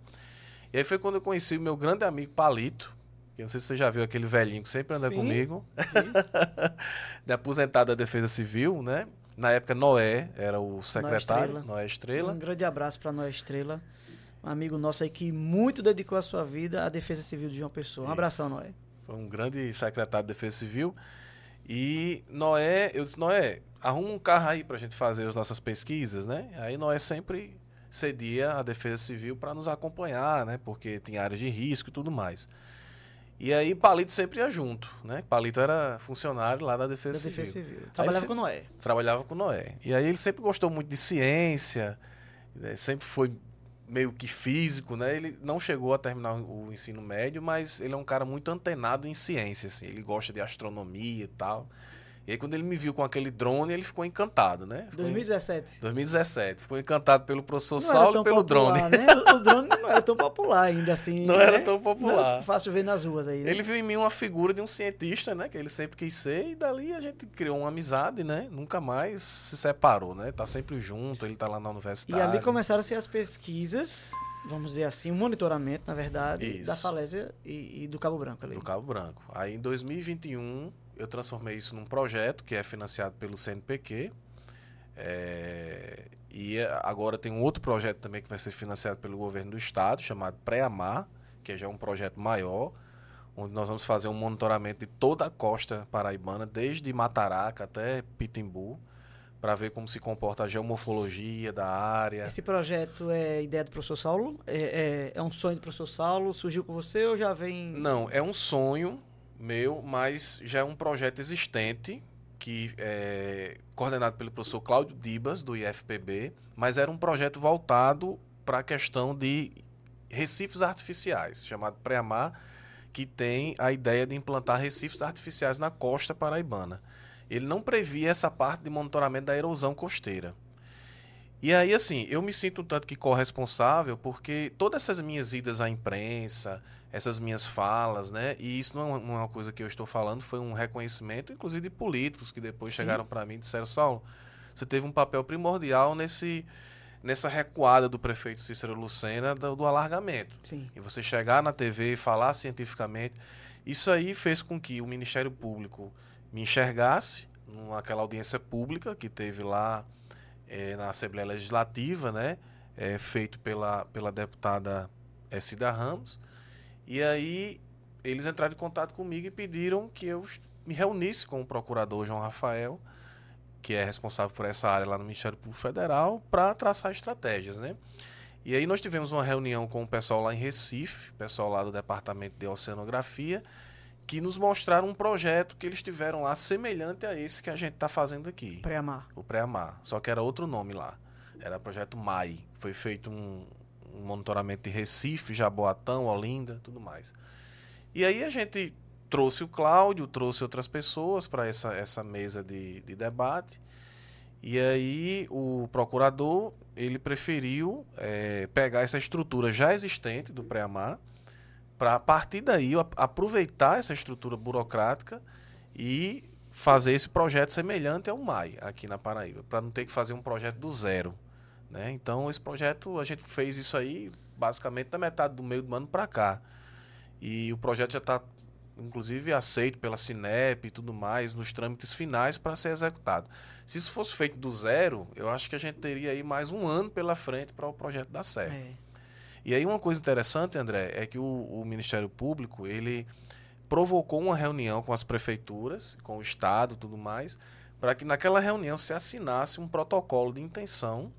E aí foi quando eu conheci o meu grande amigo Palito, não sei se você já viu aquele velhinho que sempre anda sim, comigo, de aposentado da Defesa Civil, né? Na época Noé era o secretário, Noé Estrela. Noé Estrela. Um grande abraço para Noé Estrela um amigo nosso aí que muito dedicou a sua vida à Defesa Civil de João Pessoa. Um Isso. abração, Noé. Foi um grande secretário de Defesa Civil. E Noé, eu disse, Noé, arruma um carro aí para a gente fazer as nossas pesquisas, né? Aí Noé sempre cedia a Defesa Civil para nos acompanhar, né? Porque tinha áreas de risco e tudo mais. E aí Palito sempre ia junto, né? Palito era funcionário lá da Defesa da Civil. Defesa Civil. Trabalhava aí, com Noé. Trabalhava com Noé. E aí ele sempre gostou muito de ciência, né? sempre foi meio que físico, né? Ele não chegou a terminar o ensino médio, mas ele é um cara muito antenado em ciência, assim. Ele gosta de astronomia e tal. E aí, quando ele me viu com aquele drone, ele ficou encantado, né? Ficou 2017. Em... 2017. Ficou encantado pelo professor não Saulo e pelo popular, drone. Né? O drone não era tão popular ainda assim. Não né? era tão popular. Não era fácil ver nas ruas aí, né? Ele viu em mim uma figura de um cientista, né? Que ele sempre quis ser. E dali a gente criou uma amizade, né? Nunca mais se separou, né? Tá sempre junto, ele tá lá na universidade. E ali começaram-se as pesquisas vamos dizer assim, um monitoramento, na verdade, isso. da falésia e, e, do Cabo Branco ali. Do Cabo Branco. Aí em 2021 eu transformei isso num projeto que é financiado pelo CNPq. É, e agora tem um outro projeto também que vai ser financiado pelo governo do estado, chamado Pré-Amar, que já é um projeto maior, onde nós vamos fazer um monitoramento de toda a costa paraibana, desde Mataraca até Pitimbu, para ver como se comporta a geomorfologia da área. Esse projeto é ideia do professor Saulo? É, é, é um sonho do professor Saulo? Surgiu com você ou já vem. Não, é um sonho meu, mas já é um projeto existente, que é coordenado pelo professor Cláudio Dibas, do IFPB, mas era um projeto voltado para a questão de recifes artificiais, chamado Preamar, que tem a ideia de implantar recifes artificiais na costa paraibana. Ele não previa essa parte de monitoramento da erosão costeira. E aí, assim, eu me sinto um tanto que corresponsável, porque todas essas minhas idas à imprensa, essas minhas falas, né? E isso não é uma coisa que eu estou falando, foi um reconhecimento, inclusive de políticos que depois Sim. chegaram para mim e disseram: Saulo, você teve um papel primordial nesse nessa recuada do prefeito Cícero Lucena do, do alargamento. Sim. E você chegar na TV e falar cientificamente, isso aí fez com que o Ministério Público me enxergasse naquela audiência pública que teve lá é, na Assembleia Legislativa, né? É, feito pela, pela deputada Cida Ramos. E aí eles entraram em contato comigo e pediram que eu me reunisse com o procurador João Rafael que é responsável por essa área lá no Ministério Público Federal, para traçar estratégias, né? E aí nós tivemos uma reunião com o pessoal lá em Recife, pessoal lá do Departamento de Oceanografia, que nos mostraram um projeto que eles tiveram lá semelhante a esse que a gente está fazendo aqui. Pré-amar. O Pré-Amar, só que era outro nome lá. Era o projeto MAI. Foi feito um, um monitoramento de Recife, Jaboatão, Olinda, tudo mais. E aí a gente trouxe o Cláudio, trouxe outras pessoas para essa, essa mesa de, de debate. E aí o procurador ele preferiu é, pegar essa estrutura já existente do pré-amar para a partir daí aproveitar essa estrutura burocrática e fazer esse projeto semelhante ao MAI aqui na Paraíba, para não ter que fazer um projeto do zero. Né? Então, esse projeto, a gente fez isso aí basicamente da metade do meio do ano para cá. E o projeto já está, inclusive, aceito pela Cinep e tudo mais, nos trâmites finais para ser executado. Se isso fosse feito do zero, eu acho que a gente teria aí mais um ano pela frente para o projeto dar certo. É. E aí uma coisa interessante, André, é que o, o Ministério Público, ele provocou uma reunião com as prefeituras, com o Estado tudo mais, para que naquela reunião se assinasse um protocolo de intenção,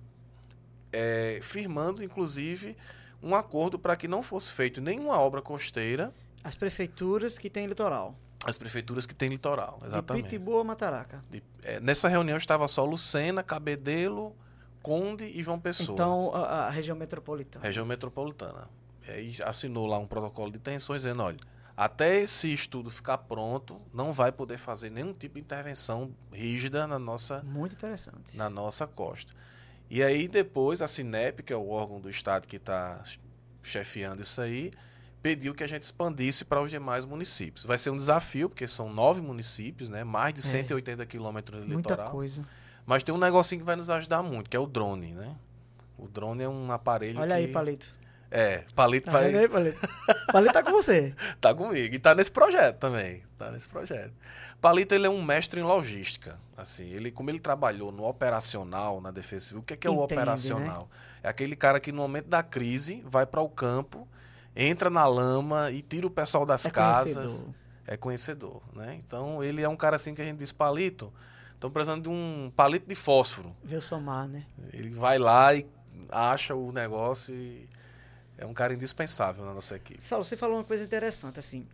é, firmando, inclusive, um acordo para que não fosse feito nenhuma obra costeira. As prefeituras que têm litoral. As prefeituras que têm litoral, exatamente. De Pitibua, Mataraca. De, é, nessa reunião estava só Lucena, Cabedelo, Conde e João Pessoa. Então, a, a região metropolitana. Região metropolitana. Aí assinou lá um protocolo de tensões dizendo, olha, até esse estudo ficar pronto, não vai poder fazer nenhum tipo de intervenção rígida na nossa Muito interessante. na nossa costa. E aí depois a Cinep, que é o órgão do estado que está chefiando isso aí, pediu que a gente expandisse para os demais municípios. Vai ser um desafio, porque são nove municípios, né? mais de é. 180 quilômetros de litoral. Muita coisa. Mas tem um negocinho que vai nos ajudar muito, que é o drone, né? O drone é um aparelho Olha que... aí, Palito. É, Palito tá vai... Aí, Palito? Palito tá com você. tá comigo. E tá nesse projeto também. Tá nesse projeto. Palito, ele é um mestre em logística. Assim, ele, como ele trabalhou no operacional, na Defesa Civil, o que é, que é Entende, o operacional? Né? É aquele cara que no momento da crise vai para o campo, entra na lama e tira o pessoal das é casas. Conhecedor. É conhecedor, né? Então, ele é um cara assim que a gente diz, Palito, estão precisando de um palito de fósforo. Viu somar, né? Ele vai lá e acha o negócio e é um cara indispensável na nossa equipe. Saulo, você falou uma coisa interessante, assim.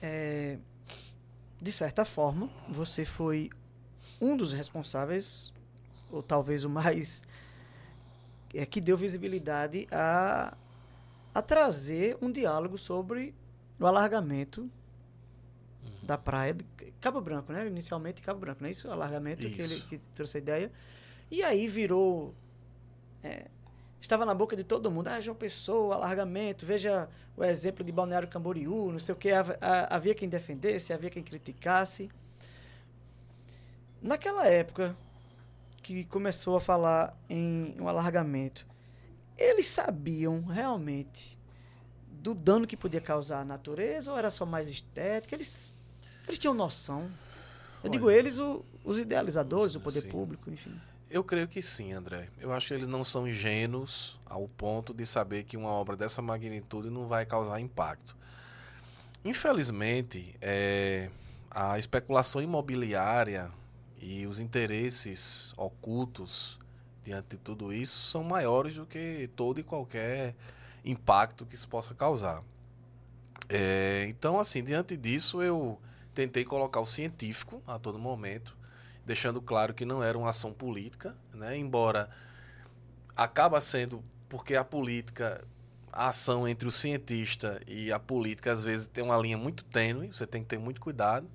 É, de certa forma, você foi um dos responsáveis, ou talvez o mais, é, que deu visibilidade a, a trazer um diálogo sobre o alargamento uhum. da praia de Cabo Branco, né? Inicialmente Cabo Branco, não é isso? O alargamento isso. que ele que trouxe a ideia. E aí virou é, estava na boca de todo mundo. Ah, João Pessoa, alargamento, veja o exemplo de Balneário Camboriú, não sei o que. Havia quem defendesse, havia quem criticasse. Naquela época que começou a falar em um alargamento, eles sabiam realmente do dano que podia causar à natureza ou era só mais estética? Eles, eles tinham noção. Eu Olha, digo eles, o, os idealizadores, o poder sim. público, enfim. Eu creio que sim, André. Eu acho que eles não são ingênuos ao ponto de saber que uma obra dessa magnitude não vai causar impacto. Infelizmente, é, a especulação imobiliária e os interesses ocultos diante de tudo isso são maiores do que todo e qualquer impacto que isso possa causar. É, então, assim, diante disso, eu tentei colocar o científico a todo momento deixando claro que não era uma ação política, né? embora acaba sendo porque a política, a ação entre o cientista e a política às vezes tem uma linha muito tênue, você tem que ter muito cuidado,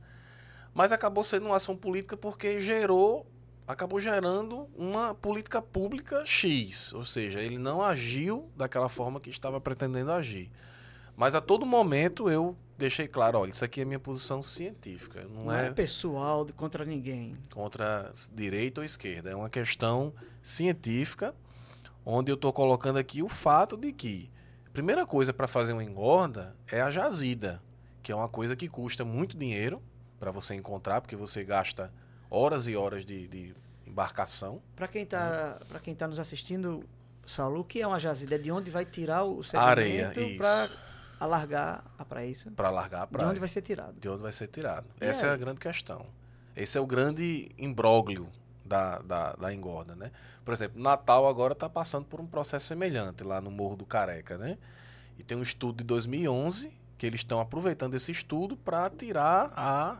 mas acabou sendo uma ação política porque gerou, acabou gerando uma política pública X, ou seja, ele não agiu daquela forma que estava pretendendo agir. Mas a todo momento eu deixei claro, olha, isso aqui é minha posição científica. Não, não é, é, pessoal contra ninguém. Contra direita ou esquerda. É uma questão científica, onde eu estou colocando aqui o fato de que a primeira coisa para fazer uma engorda é a jazida, que é uma coisa que custa muito dinheiro para você encontrar, porque você gasta horas e horas de, de embarcação. Para quem está né? quem tá nos assistindo, Saulo, o que é uma jazida? É de onde vai tirar o sedimento Areia, para alargar a praia, isso? Para alargar a praia. De onde vai ser tirado? De onde vai ser tirado. E Essa aí? é a grande questão. Esse é o grande imbróglio da, da, da engorda, né? Por exemplo, Natal agora está passando por um processo semelhante lá no Morro do Careca, né? E tem um estudo de 2011 que eles estão aproveitando esse estudo para tirar a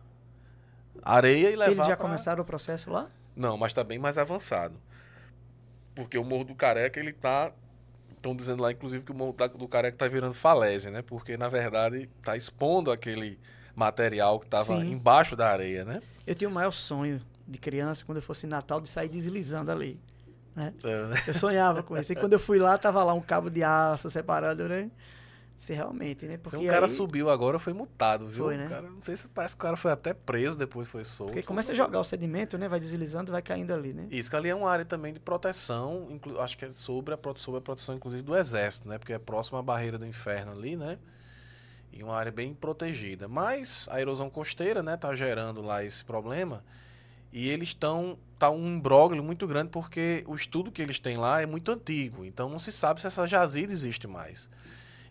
areia e levar Eles já pra... começaram o processo lá? Não, mas está bem mais avançado. Porque o Morro do Careca, ele tá. Estão dizendo lá, inclusive, que o Morro do Careca está virando falésia, né? Porque, na verdade, está expondo aquele material que estava embaixo da areia, né? Eu tinha o maior sonho de criança, quando eu fosse em Natal, de sair deslizando ali. Né? É, né? Eu sonhava com isso. E quando eu fui lá, tava lá um cabo de aço separado, né? Se realmente, né? Porque um cara aí... subiu agora, foi multado, viu? Foi, né? Cara, não sei se parece que o cara foi até preso, depois foi solto. Porque começa a jogar o sedimento, né? Vai deslizando, vai caindo ali, né? Isso, que ali é uma área também de proteção, inclu... acho que é sobre a, sobre a proteção, inclusive, do exército, né? Porque é próximo à barreira do inferno ali, né? E uma área bem protegida. Mas a erosão costeira, né? Tá gerando lá esse problema. E eles estão. Tá um imbróglio muito grande porque o estudo que eles têm lá é muito antigo. Então não se sabe se essa jazida existe mais.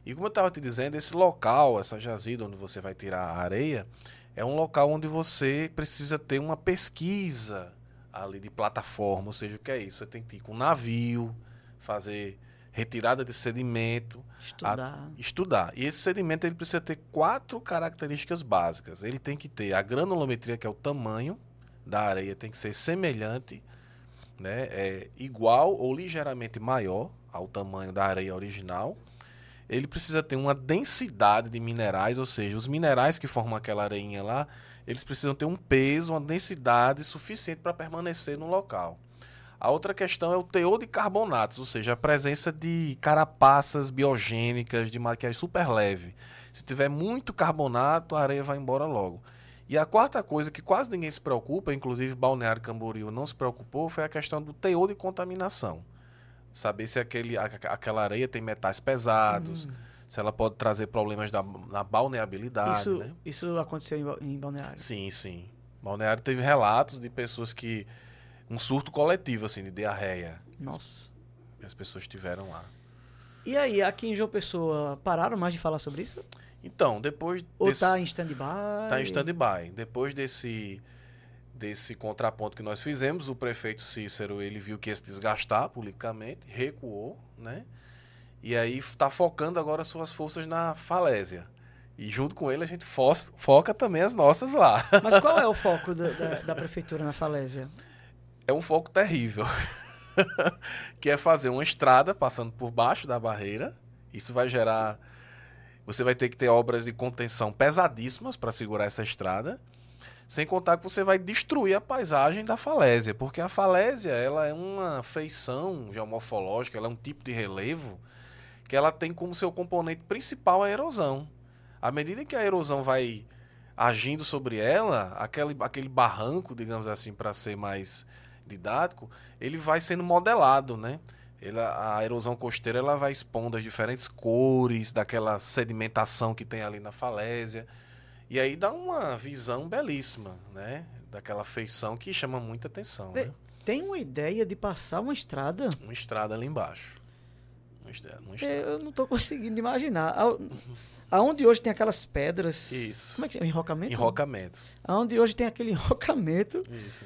E como eu estava te dizendo, esse local, essa jazida onde você vai tirar a areia, é um local onde você precisa ter uma pesquisa ali de plataforma, ou seja, o que é isso? Você tem que ir com um navio, fazer retirada de sedimento, estudar. A, estudar. E esse sedimento ele precisa ter quatro características básicas. Ele tem que ter a granulometria, que é o tamanho da areia, tem que ser semelhante, né, é igual ou ligeiramente maior ao tamanho da areia original ele precisa ter uma densidade de minerais, ou seja, os minerais que formam aquela areinha lá, eles precisam ter um peso, uma densidade suficiente para permanecer no local. A outra questão é o teor de carbonatos, ou seja, a presença de carapaças biogênicas de maquiagem super leve. Se tiver muito carbonato, a areia vai embora logo. E a quarta coisa que quase ninguém se preocupa, inclusive Balneário Camboriú não se preocupou, foi a questão do teor de contaminação. Saber se aquele, a, aquela areia tem metais pesados, hum. se ela pode trazer problemas da, na balneabilidade. Isso, né? isso aconteceu em, em Balneário? Sim, sim. Balneário teve relatos de pessoas que. Um surto coletivo, assim, de diarreia. Nossa. Que as pessoas tiveram lá. E aí, aqui em João Pessoa, pararam mais de falar sobre isso? Então, depois. Ou desse... tá em stand-by? Tá em stand-by. Depois desse desse contraponto que nós fizemos, o prefeito Cícero ele viu que ia se desgastar politicamente, recuou, né? E aí está focando agora suas forças na falésia. E junto com ele a gente fo foca também as nossas lá. Mas qual é o foco da, da, da prefeitura na falésia? É um foco terrível. que é fazer uma estrada passando por baixo da barreira. Isso vai gerar. Você vai ter que ter obras de contenção pesadíssimas para segurar essa estrada. Sem contar que você vai destruir a paisagem da falésia, porque a falésia ela é uma feição geomorfológica, ela é um tipo de relevo que ela tem como seu componente principal a erosão. À medida que a erosão vai agindo sobre ela, aquele, aquele barranco, digamos assim, para ser mais didático, ele vai sendo modelado, né? Ela, a erosão costeira ela vai expondo as diferentes cores daquela sedimentação que tem ali na falésia. E aí dá uma visão belíssima, né? Daquela feição que chama muita atenção. Né? Tem uma ideia de passar uma estrada? Uma estrada ali embaixo. Uma estrada, uma estrada. Eu não estou conseguindo imaginar. Aonde hoje tem aquelas pedras. Isso. Como é que é? Enrocamento? Enrocamento. Aonde hoje tem aquele enrocamento. Isso.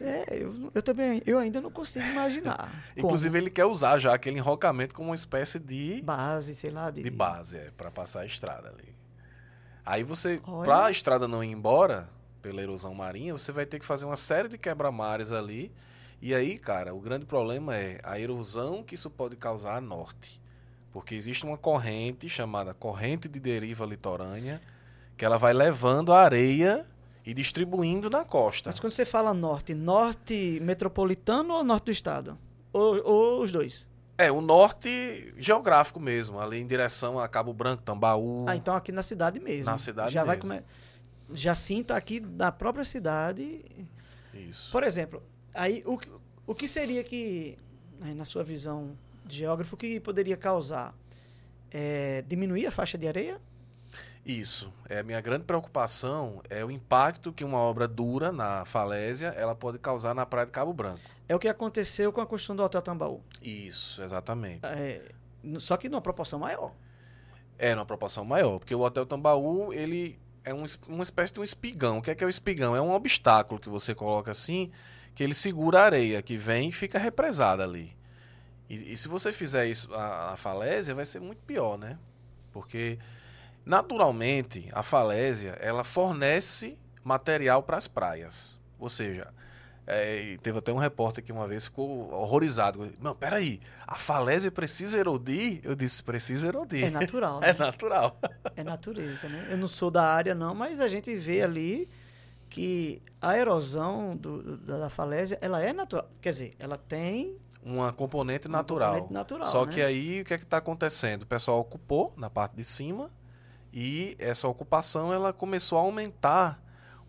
É, eu, eu também, eu ainda não consigo imaginar. Inclusive, ele quer usar já aquele enrocamento como uma espécie de. Base, sei lá. De, de base, é, para passar a estrada ali. Aí você, para a estrada não ir embora pela erosão marinha, você vai ter que fazer uma série de quebra-mares ali. E aí, cara, o grande problema é a erosão que isso pode causar a norte. Porque existe uma corrente chamada corrente de deriva litorânea, que ela vai levando a areia e distribuindo na costa. Mas quando você fala norte, norte metropolitano ou norte do estado? Ou, ou os dois? É, o norte geográfico mesmo, ali em direção a Cabo Branco, Tambaú. Ah, então aqui na cidade mesmo. Na cidade Já mesmo. vai comer. Já sinta aqui na própria cidade. Isso. Por exemplo, aí o, o que seria que, na sua visão de geógrafo, que poderia causar? É, diminuir a faixa de areia? Isso. É a minha grande preocupação é o impacto que uma obra dura na falésia ela pode causar na praia de Cabo Branco. É o que aconteceu com a construção do Hotel Tambaú. Isso, exatamente. É, só que numa proporção maior. É, numa proporção maior, porque o Hotel Tambaú, ele é um, uma espécie de um espigão. O que é que é o espigão? É um obstáculo que você coloca assim, que ele segura a areia que vem e fica represada ali. E, e se você fizer isso, a, a, falésia vai ser muito pior, né? Porque naturalmente a falésia ela fornece material para as praias. Ou seja, é, teve até um repórter que uma vez ficou horrorizado. Não, peraí, a falésia precisa erodir? Eu disse, precisa erodir. É natural. Né? É natural. É natureza, né? Eu não sou da área, não, mas a gente vê ali que a erosão do, da falésia, ela é natural. Quer dizer, ela tem... Uma componente natural. componente natural Só né? que aí, o que é que está acontecendo? O pessoal ocupou na parte de cima e essa ocupação, ela começou a aumentar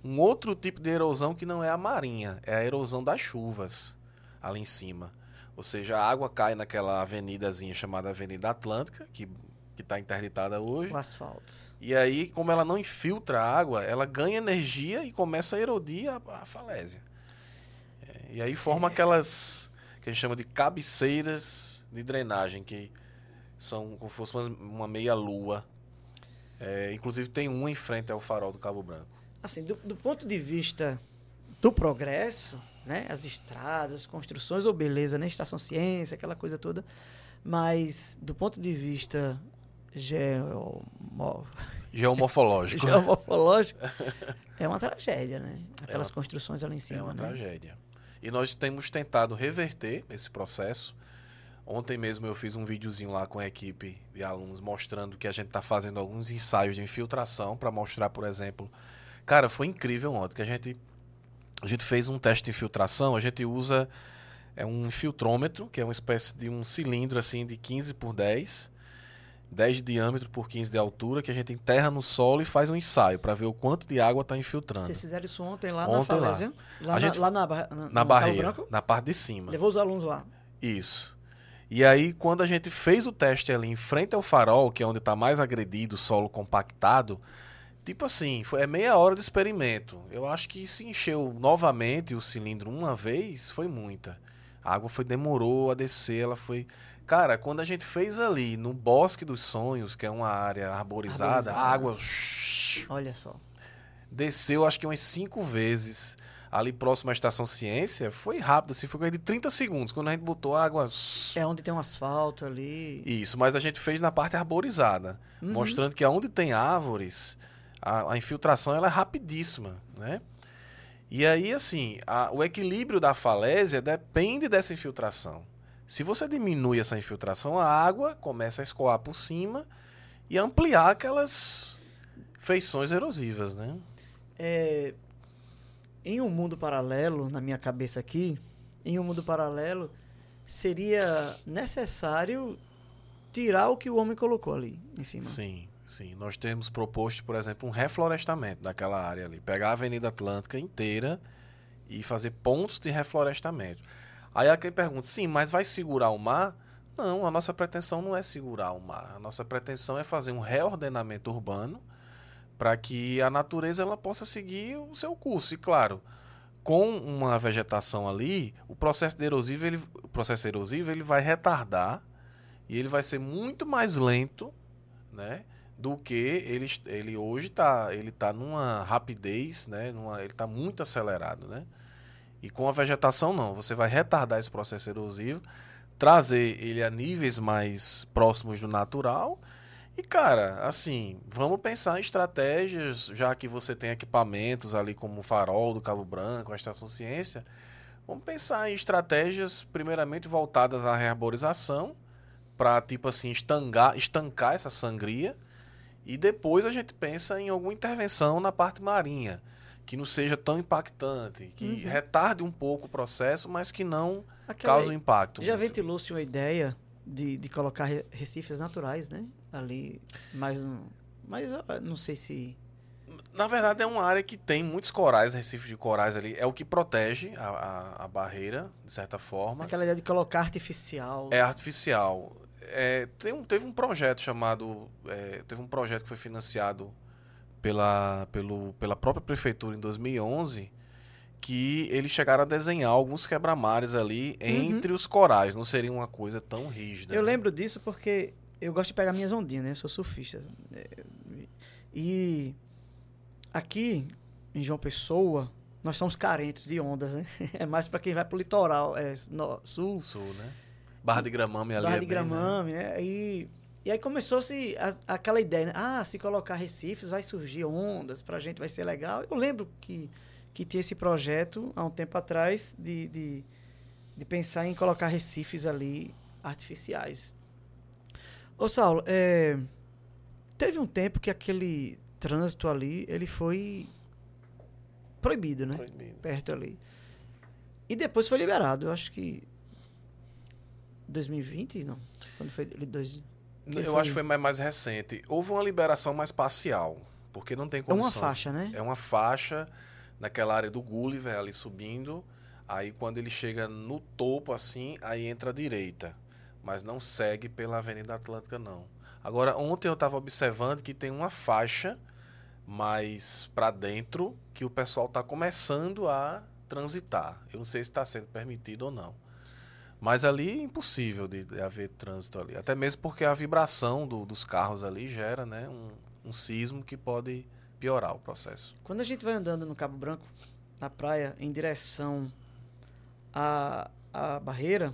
um outro tipo de erosão que não é a marinha, é a erosão das chuvas ali em cima. Ou seja, a água cai naquela avenidazinha chamada Avenida Atlântica, que que está interditada hoje. O asfalto. E aí, como ela não infiltra a água, ela ganha energia e começa a erodir a, a falésia. É, e aí forma é. aquelas que a gente chama de cabeceiras de drenagem, que são como se fosse uma, uma meia-lua. É, inclusive tem uma em frente ao farol do Cabo Branco assim, do, do, ponto de vista do progresso, né? As estradas, construções, ou beleza, né? Estação Ciência, aquela coisa toda. Mas do ponto de vista geomo... geomorfológico, geomorfológico é uma tragédia, né? Aquelas é uma, construções ali em cima. É uma né? tragédia. E nós temos tentado reverter esse processo. Ontem mesmo eu fiz um videozinho lá com a equipe de alunos mostrando que a gente está fazendo alguns ensaios de infiltração para mostrar, por exemplo, Cara, foi incrível ontem que a gente a gente fez um teste de infiltração, a gente usa é um filtrômetro, que é uma espécie de um cilindro assim de 15 por 10, 10 de diâmetro por 15 de altura, que a gente enterra no solo e faz um ensaio para ver o quanto de água está infiltrando. Vocês fizeram isso ontem lá ontem na falésia? Lá, lá, na, lá na, na, na barreira, na parte de cima. Levou os alunos lá. Isso. E aí, quando a gente fez o teste ali em frente ao farol, que é onde está mais agredido, o solo compactado, Tipo assim, foi, é meia hora de experimento. Eu acho que se encheu novamente o cilindro uma vez, foi muita. A água foi demorou a descer, ela foi. Cara, quando a gente fez ali no Bosque dos Sonhos, que é uma área arborizada, arborizada. a água. Olha só. Desceu acho que umas cinco vezes. Ali próximo à Estação Ciência, foi rápido, assim, foi coisa de 30 segundos. Quando a gente botou a água. É onde tem um asfalto ali. Isso, mas a gente fez na parte arborizada. Uhum. Mostrando que aonde tem árvores a, a infiltração ela é rapidíssima, né? E aí, assim, a, o equilíbrio da falésia depende dessa infiltração. Se você diminui essa infiltração, a água começa a escoar por cima e ampliar aquelas feições erosivas, né? É, em um mundo paralelo, na minha cabeça aqui, em um mundo paralelo, seria necessário tirar o que o homem colocou ali em cima. Sim. Sim, nós temos proposto, por exemplo, um reflorestamento daquela área ali. Pegar a Avenida Atlântica inteira e fazer pontos de reflorestamento. Aí aquele pergunta, sim, mas vai segurar o mar? Não, a nossa pretensão não é segurar o mar. A nossa pretensão é fazer um reordenamento urbano para que a natureza ela possa seguir o seu curso. E claro, com uma vegetação ali, o processo erosivo, ele, o processo erosivo ele vai retardar e ele vai ser muito mais lento, né? do que ele, ele hoje está ele tá numa rapidez, né? Numa, ele está muito acelerado, né? E com a vegetação não, você vai retardar esse processo erosivo, trazer ele a níveis mais próximos do natural. E cara, assim, vamos pensar em estratégias, já que você tem equipamentos ali como o farol do Cabo Branco, a Estação Ciência, vamos pensar em estratégias primeiramente voltadas à rearborização, para tipo assim estangar, estancar essa sangria e depois a gente pensa em alguma intervenção na parte marinha, que não seja tão impactante, que uhum. retarde um pouco o processo, mas que não Aquela, cause um impacto. Já ventilou-se uma ideia de, de colocar recifes naturais, né? Ali, mas não, mas não sei se na verdade, é uma área que tem muitos corais, recifes de corais ali. É o que protege a, a, a, barreira, de certa forma. Aquela ideia de colocar artificial. É artificial é, tem um, teve um projeto chamado. É, teve um projeto que foi financiado pela, pelo, pela própria prefeitura em 2011 que eles chegaram a desenhar alguns quebra-mares ali uhum. entre os corais. Não seria uma coisa tão rígida. Eu né? lembro disso porque eu gosto de pegar minhas ondinhas, né? Eu sou surfista. E aqui, em João Pessoa, nós somos carentes de ondas, né? É mais para quem vai pro litoral, é, no, sul. Sul, né? Barra de Gramame ali Barra é de bem, né? Gramame, né? E, e aí começou-se a- aquela ideia, né? Ah, se colocar recifes vai surgir ondas, pra gente vai ser legal. Eu lembro que, que tinha esse projeto há um tempo atrás de, de, de pensar em colocar recifes ali artificiais. Ô Saulo, é, teve um tempo que aquele trânsito ali, ele foi proibido, né? Proibido. perto ali. E depois foi liberado. Eu acho que 2020, não. Quando foi ele dois. Eu foi? acho que foi mais, mais recente. Houve uma liberação mais parcial, porque não tem É condição. uma faixa, né? É uma faixa naquela área do Gulliver ali subindo. Aí quando ele chega no topo assim, aí entra à direita, mas não segue pela Avenida Atlântica não. Agora ontem eu estava observando que tem uma faixa mais para dentro que o pessoal está começando a transitar. Eu não sei se está sendo permitido ou não. Mas ali é impossível de, de haver trânsito ali. Até mesmo porque a vibração do- dos carros ali gera né, um, um sismo que pode piorar o processo. Quando a gente vai andando no Cabo Branco, na praia, em direção à, à barreira,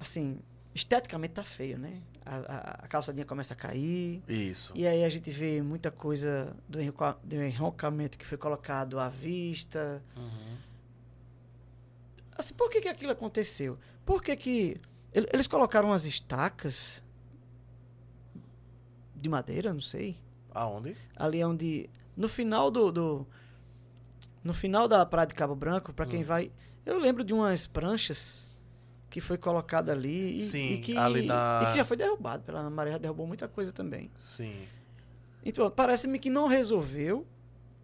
assim, esteticamente tá feio, né? A, a- a calçadinha começa a cair. Isso. E aí a gente vê muita coisa do, enroca- do enrocamento que foi colocado à vista. Uhum. Assim, por que, que aquilo aconteceu? Por que, que ele- eles colocaram as estacas de madeira, não sei. Aonde? Ali onde. No final do. do- no final da Praia de Cabo Branco, para quem Hum. vai. Eu lembro de umas pranchas que foi colocada ali e, Sim, e que, ali na- e que já foi derrubado pela maré, já derrubou muita coisa também. Sim. Então, parece-me que não resolveu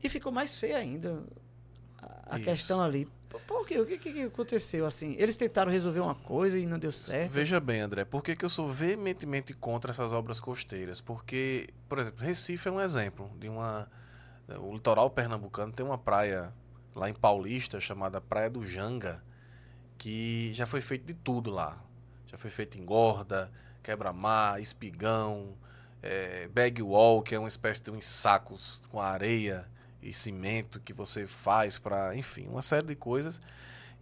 e ficou mais feio ainda a, Isso. questão ali. Por, quê? O que, que, que aconteceu assim? Eles tentaram resolver uma coisa e não deu certo. Veja bem, André, por que, que eu sou veementemente contra essas obras costeiras? Porque, por exemplo, Recife é um exemplo de uma. O litoral pernambucano tem uma praia lá em Paulista chamada Praia do Janga, que já foi feito de tudo lá. Já foi feito engorda, quebra-mar, espigão, é, bag wall, que é uma espécie de uns sacos com areia e cimento que você faz para, enfim, uma série de coisas.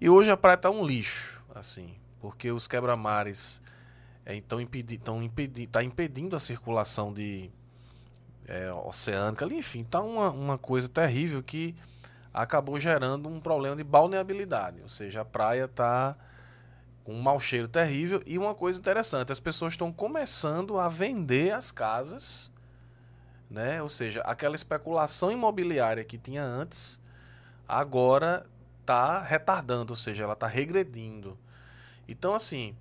E hoje a praia tá um lixo, assim, porque os quebra-mares estão impedi tão impedi tá impedindo a circulação de é, oceânica ali, enfim, tá uma, uma coisa terrível que acabou gerando um problema de balneabilidade, ou seja, a praia tá com um mau cheiro terrível e uma coisa interessante, as pessoas estão começando a vender as casas, né? Ou seja, aquela especulação imobiliária que tinha antes, agora está retardando, ou seja, ela está regredindo. Então, assim,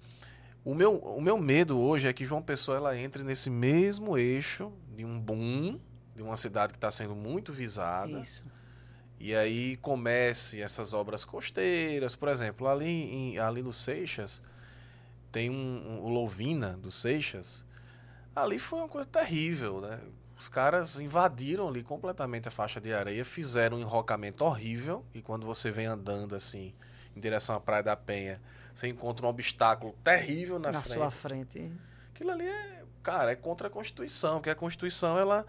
o meu, o meu medo hoje é que João Pessoa ela entre nesse mesmo eixo de um boom, de uma cidade que está sendo muito visada, Isso. E aí comece essas obras costeiras, por exemplo, ali, em, ali no Seixas, tem um, um- o Louvina do Seixas, ali foi uma coisa terrível, né? Os caras invadiram ali completamente a faixa de areia, fizeram um enrocamento horrível, e quando você vem andando assim, em direção à Praia da Penha, você encontra um obstáculo terrível na, Na, frente. sua frente. Aquilo ali é, cara, é contra a Constituição, porque a Constituição ela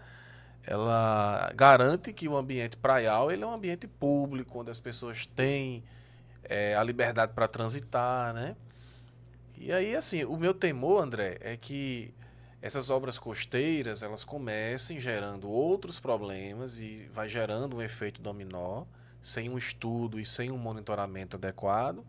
ela garante que o ambiente praial ele é um ambiente público, onde as pessoas têm é, a liberdade para transitar, né? E aí, assim, o meu temor, André, é que essas obras costeiras elas comecem gerando outros problemas e vai gerando um efeito dominó, sem um estudo e sem um monitoramento adequado.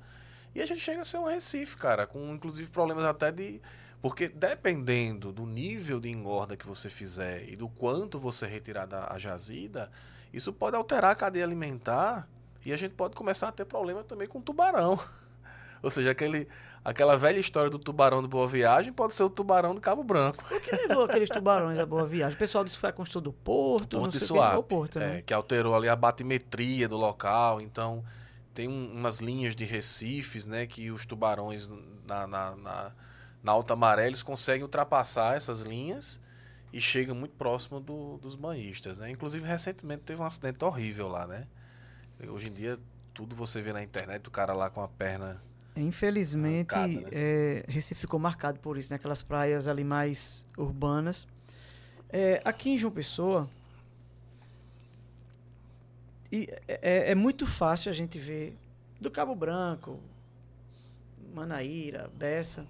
E a gente chega a ser um Recife, cara, com inclusive problemas até de. Porque dependendo do nível de engorda que você fizer e do quanto você retirar da a jazida, isso pode alterar a cadeia alimentar e a gente pode começar a ter problema também com tubarão. Ou seja, aquele, aquela velha história do tubarão do Boa Viagem pode ser o tubarão do Cabo Branco. O que levou aqueles tubarões à boa viagem? O pessoal disse foi a construção do porto, não Porto sei e o que, Suape, porto, é, né? que alterou ali a batimetria do local. Então, tem um- umas linhas de recifes, né, que os tubarões na, na, na, na alta maré eles conseguem ultrapassar essas linhas e chegam muito próximo do- dos banhistas, né? Inclusive, recentemente teve um acidente horrível lá, né? Hoje em dia, tudo você vê na internet, o cara lá com a perna... Infelizmente, Arrancada, né? é, Recife ficou marcado por isso, naquelas praias ali mais urbanas. É, aqui em João Pessoa, e é, é muito fácil a gente ver do Cabo Branco, Manaíra, Bessa,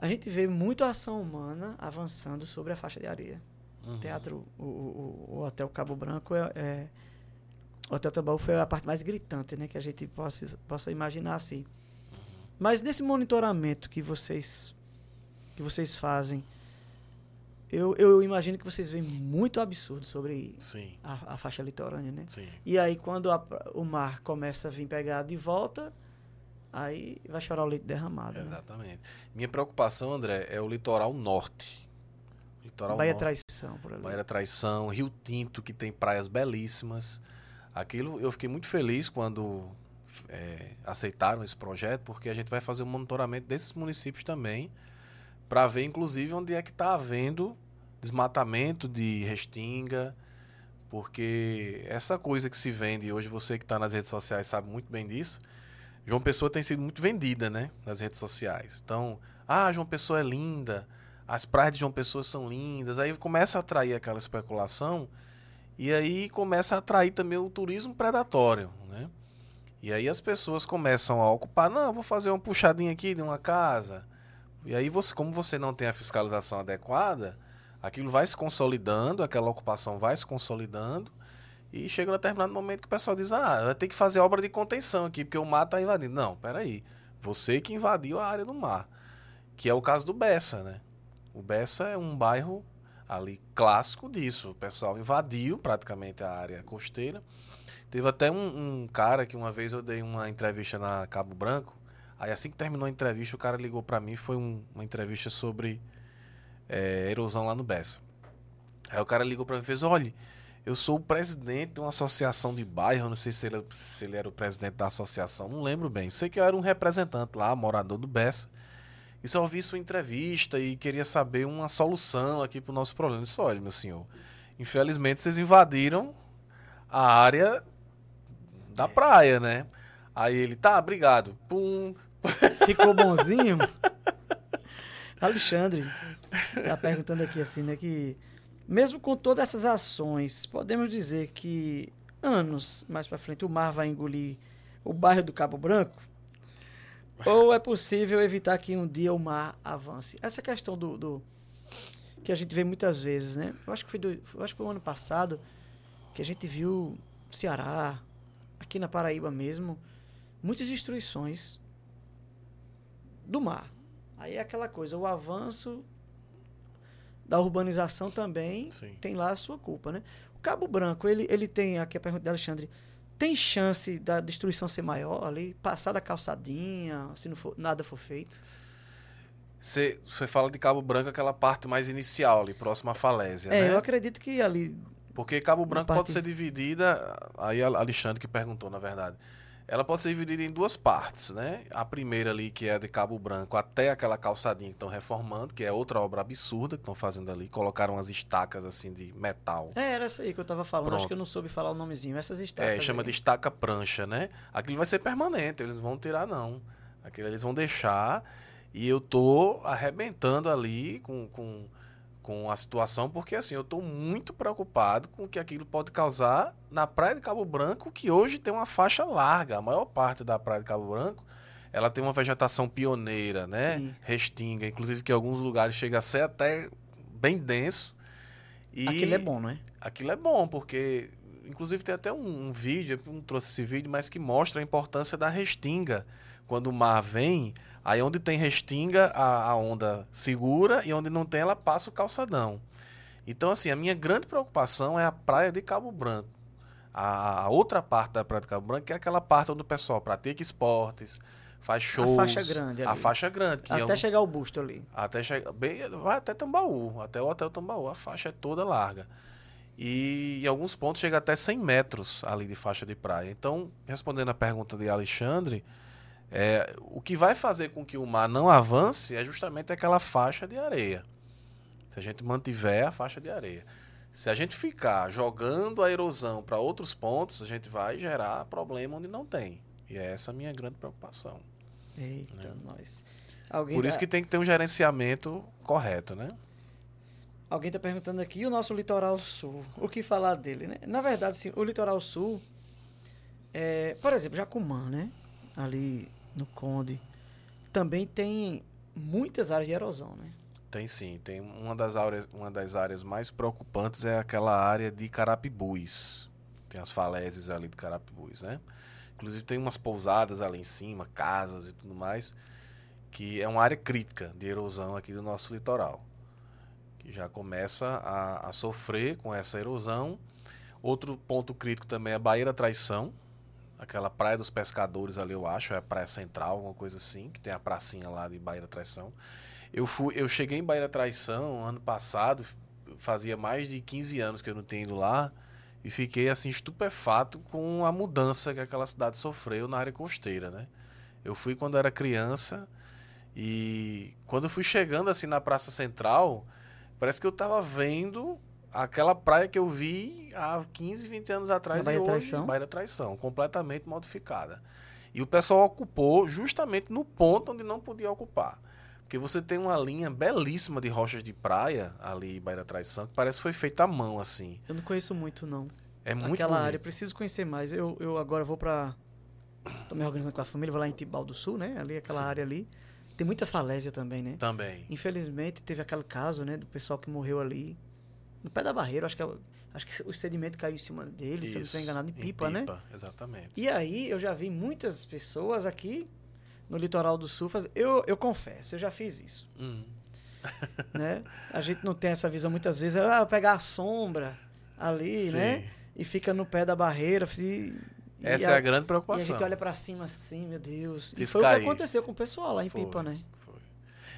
a gente vê muito ação humana avançando sobre a faixa de areia. Uhum. O teatro, o, o, o, Hotel Cabo Branco é, é o Hotel Tambaú foi a parte mais gritante, né, que a gente possa, possa imaginar assim. Uhum. Mas nesse monitoramento que vocês que vocês fazem, eu, eu imagino que vocês veem muito absurdo sobre a, a, faixa litorânea, né? Sim. E aí quando a, o mar começa a vir pegar de volta, aí vai chorar o leite derramado. Né? Exatamente. Né? Minha preocupação, André, é o litoral norte. Litoral Baía norte. Traição, por ali. Baía Traição, Rio Tinto, que tem praias belíssimas. Aquilo eu fiquei muito feliz quando é, aceitaram esse projeto, porque a gente vai fazer um monitoramento desses municípios também, para ver inclusive onde é que está havendo desmatamento de restinga, porque essa coisa que se vende hoje, você que está nas redes sociais sabe muito bem disso, João Pessoa tem sido muito vendida, né, nas redes sociais. Então, ah, João Pessoa é linda, as praias de João Pessoa são lindas, aí começa a atrair aquela especulação e aí começa a atrair também o turismo predatório, né? E aí as pessoas começam a ocupar, não, vou fazer uma puxadinha aqui de uma casa. E aí você, como você não tem a fiscalização adequada, aquilo vai se consolidando, aquela ocupação vai se consolidando e chega um determinado momento que o pessoal diz: ah, vai ter que fazer obra de contenção aqui, porque o mar está invadindo. Não, peraí. Você que invadiu a área do mar. Que é o caso do Bessa, né? O Bessa é um bairro ali clássico disso. O pessoal invadiu praticamente a área costeira. Teve até um, um, cara que uma vez eu dei uma entrevista na Cabo Branco. Aí assim que terminou a entrevista, o cara ligou para mim. Foi um, uma entrevista sobre é, erosão lá no Bessa. Aí o cara ligou para mim e fez: olha eu sou o presidente de uma associação de bairro, não sei se ele, se ele era o presidente da associação, não lembro bem. Sei que eu era um representante lá, morador do Bessa. E só ouvi sua entrevista e queria saber uma solução aqui para o nosso problema. Eu disse, olha, meu senhor, infelizmente vocês invadiram a área da praia, né? Aí ele, tá, obrigado. Pum. Ficou bonzinho? Alexandre tá perguntando aqui assim, né, que mesmo com todas essas ações, podemos dizer que anos mais para frente o mar vai engolir o bairro do Cabo Branco? Ou é possível evitar que um dia o mar avance? Essa questão do, do que a gente vê muitas vezes, né? Eu acho que foi do, eu acho que foi o ano passado que a gente viu Ceará, aqui na Paraíba mesmo, muitas destruições do mar. Aí é aquela coisa, o avanço da urbanização também Sim. tem lá a sua culpa, né? O Cabo Branco, ele, ele tem, aqui a pergunta de Alexandre, tem chance da destruição ser maior ali, passar da calçadinha, se não for, nada for feito? Você fala de Cabo Branco, aquela parte mais inicial ali, próxima à falésia, é, né? eu acredito que ali... Porque Cabo Branco parte... pode ser dividida, aí Alexandre que perguntou, na verdade, ela pode ser dividida em duas partes, né? A primeira ali, que é de Cabo Branco até aquela calçadinha que estão reformando, que é outra obra absurda que estão fazendo ali. Colocaram umas estacas assim de metal. É, era essa aí que eu tava falando. Pronto. Acho que eu não soube falar o nomezinho. Essas estacas. É, chama aí. de estaca prancha, né? Aquilo vai ser permanente, eles não vão tirar, não. Aquilo eles vão deixar. E eu tô arrebentando ali com. com com a situação, porque assim, eu estou muito preocupado com o que aquilo pode causar na Praia de Cabo Branco, que hoje tem uma faixa larga. A maior parte da Praia de Cabo Branco, ela tem uma vegetação pioneira, né? Sim. Restinga, inclusive que em alguns lugares chega a ser até bem denso. E aquilo é bom, não é? Aquilo é bom, porque inclusive tem até um, um vídeo, eu não trouxe esse vídeo, mas que mostra a importância da restinga. Quando o mar vem, Aí onde tem restinga, a, a onda segura e onde não tem, ela passa o calçadão. Então, assim, a minha grande preocupação é a praia de Cabo Branco. A, a outra parte da praia de Cabo Branco é aquela parte onde o pessoal pratica esportes, faz shows. A faixa grande ali. A faixa grande. até é chegar o busto ali. Até chegar. Bem, vai até Tambaú, até o Hotel Tambaú. A faixa é toda larga. E em alguns pontos chega até 100 metros ali de faixa de praia. Então, respondendo a pergunta de Alexandre, é, o que vai fazer com que o mar não avance é justamente aquela faixa de areia. Se a gente mantiver a faixa de areia. Se a gente ficar jogando a erosão para outros pontos, a gente vai gerar problema onde não tem. E é essa a minha grande preocupação. Eita, né? nós. Alguém Por isso que tem que ter um gerenciamento correto, né? Alguém está perguntando aqui o nosso litoral sul. O que falar dele, né? Na verdade, sim, o litoral sul, é, por exemplo, Jacumã, né? Ali no Conde, também tem muitas áreas de erosão, né? Tem sim, tem uma das áreas, uma das áreas mais preocupantes é aquela área de Carapibus. Tem as falésias ali de Carapibus, né? Inclusive tem umas pousadas ali em cima, casas e tudo mais, que é uma área crítica de erosão aqui do nosso litoral. Que já começa a, a sofrer com essa erosão. Outro ponto crítico também é a Baía da Traição, aquela praia dos pescadores ali, eu acho, é a praia central, alguma coisa assim, que tem a pracinha lá de Baía da Traição. Eu fui, eu cheguei em Baía da Traição ano passado, fazia mais de 15 anos que eu não tenho ido lá e fiquei assim estupefato com a mudança que aquela cidade sofreu na área costeira, né? Eu fui quando era criança e quando eu fui chegando assim na Praça Central, parece que eu estava vendo aquela praia que eu vi há 15, 20 anos atrás Baía e hoje, Traição? Baía da Traição, completamente modificada. E o pessoal ocupou justamente no ponto onde não podia ocupar. Porque você tem uma linha belíssima de rochas de praia ali em Baía da Traição, que parece que foi feita à mão, assim. Eu não conheço muito, não. É muito Aquela bonito. área, preciso conhecer mais. Eu, eu agora vou pra. Tô me organizando com a família, vou lá em Tibau do Sul, né? Ali, aquela Sim. área ali. Tem muita falésia também, né? Também. Infelizmente, teve aquele caso, né? Do pessoal que morreu ali. No pé da barreira, acho que, é- acho que o sedimento caiu em cima dele, se eu não estou enganado, em pipa, né? Exatamente. E aí, eu já vi muitas pessoas aqui no litoral do sul fazer. Eu, eu confesso, eu já fiz isso. Hum. né? A gente não tem essa visão muitas vezes. Ah, pegar a sombra ali, Sim. né? E fica no pé da barreira. E, e Essa é a grande E a preocupação. gente olha pra cima assim, meu Deus. E Se foi o que aconteceu com o pessoal lá em Foi, Pipa, né?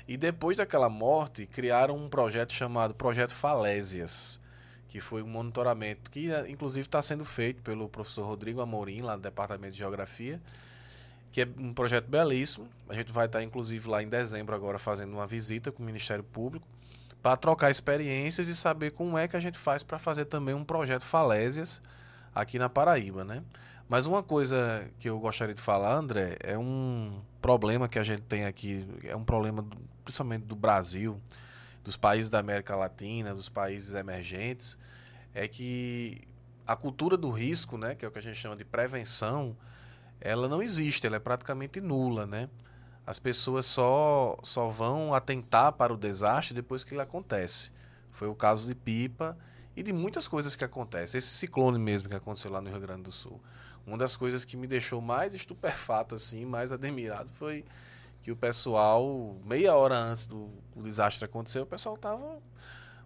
E depois daquela morte, criaram um projeto chamado Projeto Falésias, que foi um monitoramento que, eh, inclusive, está sendo feito pelo professor Rodrigo Amorim, lá do Departamento de Geografia, que é um projeto belíssimo. A gente vai estar, inclusive, lá em dezembro agora fazendo uma visita com o Ministério Público para trocar experiências e saber como é que a gente faz para fazer também um projeto Falésias aqui na Paraíba, né? Mas uma coisa que eu gostaria de falar, André, é um problema que a gente tem aqui, é um problema principalmente do Brasil, dos países da América Latina, dos países emergentes, é que a cultura do risco, né, que é o que a gente chama de prevenção, ela não existe, ela é praticamente nula, né? As pessoas só só vão atentar para o desastre depois que ele acontece. Foi o caso de Pipa e de muitas coisas que acontecem. Esse ciclone mesmo que aconteceu lá no Rio Grande do Sul. Uma das coisas que me deixou mais estupefato, assim, mais admirado, foi que o pessoal, meia hora antes do, do desastre acontecer, o pessoal tava.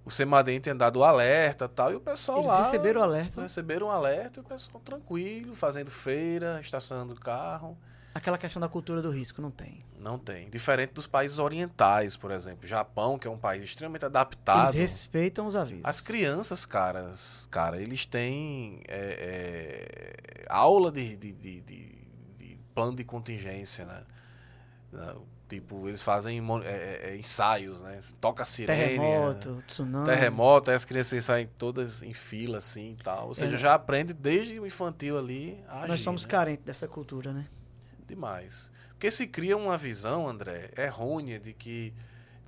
O Semadem tinha dado o alerta e tal, e o pessoal Eles lá. receberam o alerta. Receberam um alerta e o pessoal tranquilo, fazendo feira, estacionando o carro. Aquela questão da cultura do risco, não tem. Não tem. Diferente dos países orientais, por exemplo. Japão, que é um país extremamente adaptado. Eles respeitam os avisos. As crianças, caras, cara, eles têm é, é, aula de, de, de, de- de plano de contingência, né? Né, Tipo, eles fazem é, é, é, ensaios, né? Toca a sirene. Terremoto, tsunami. Terremoto, aí as crianças saem todas em fila, assim e tal. Ou seja, É. já aprende desde o infantil ali a agir, Nós somos né? carentes dessa cultura, né? Demais. Porque se cria uma visão, André, errônea de que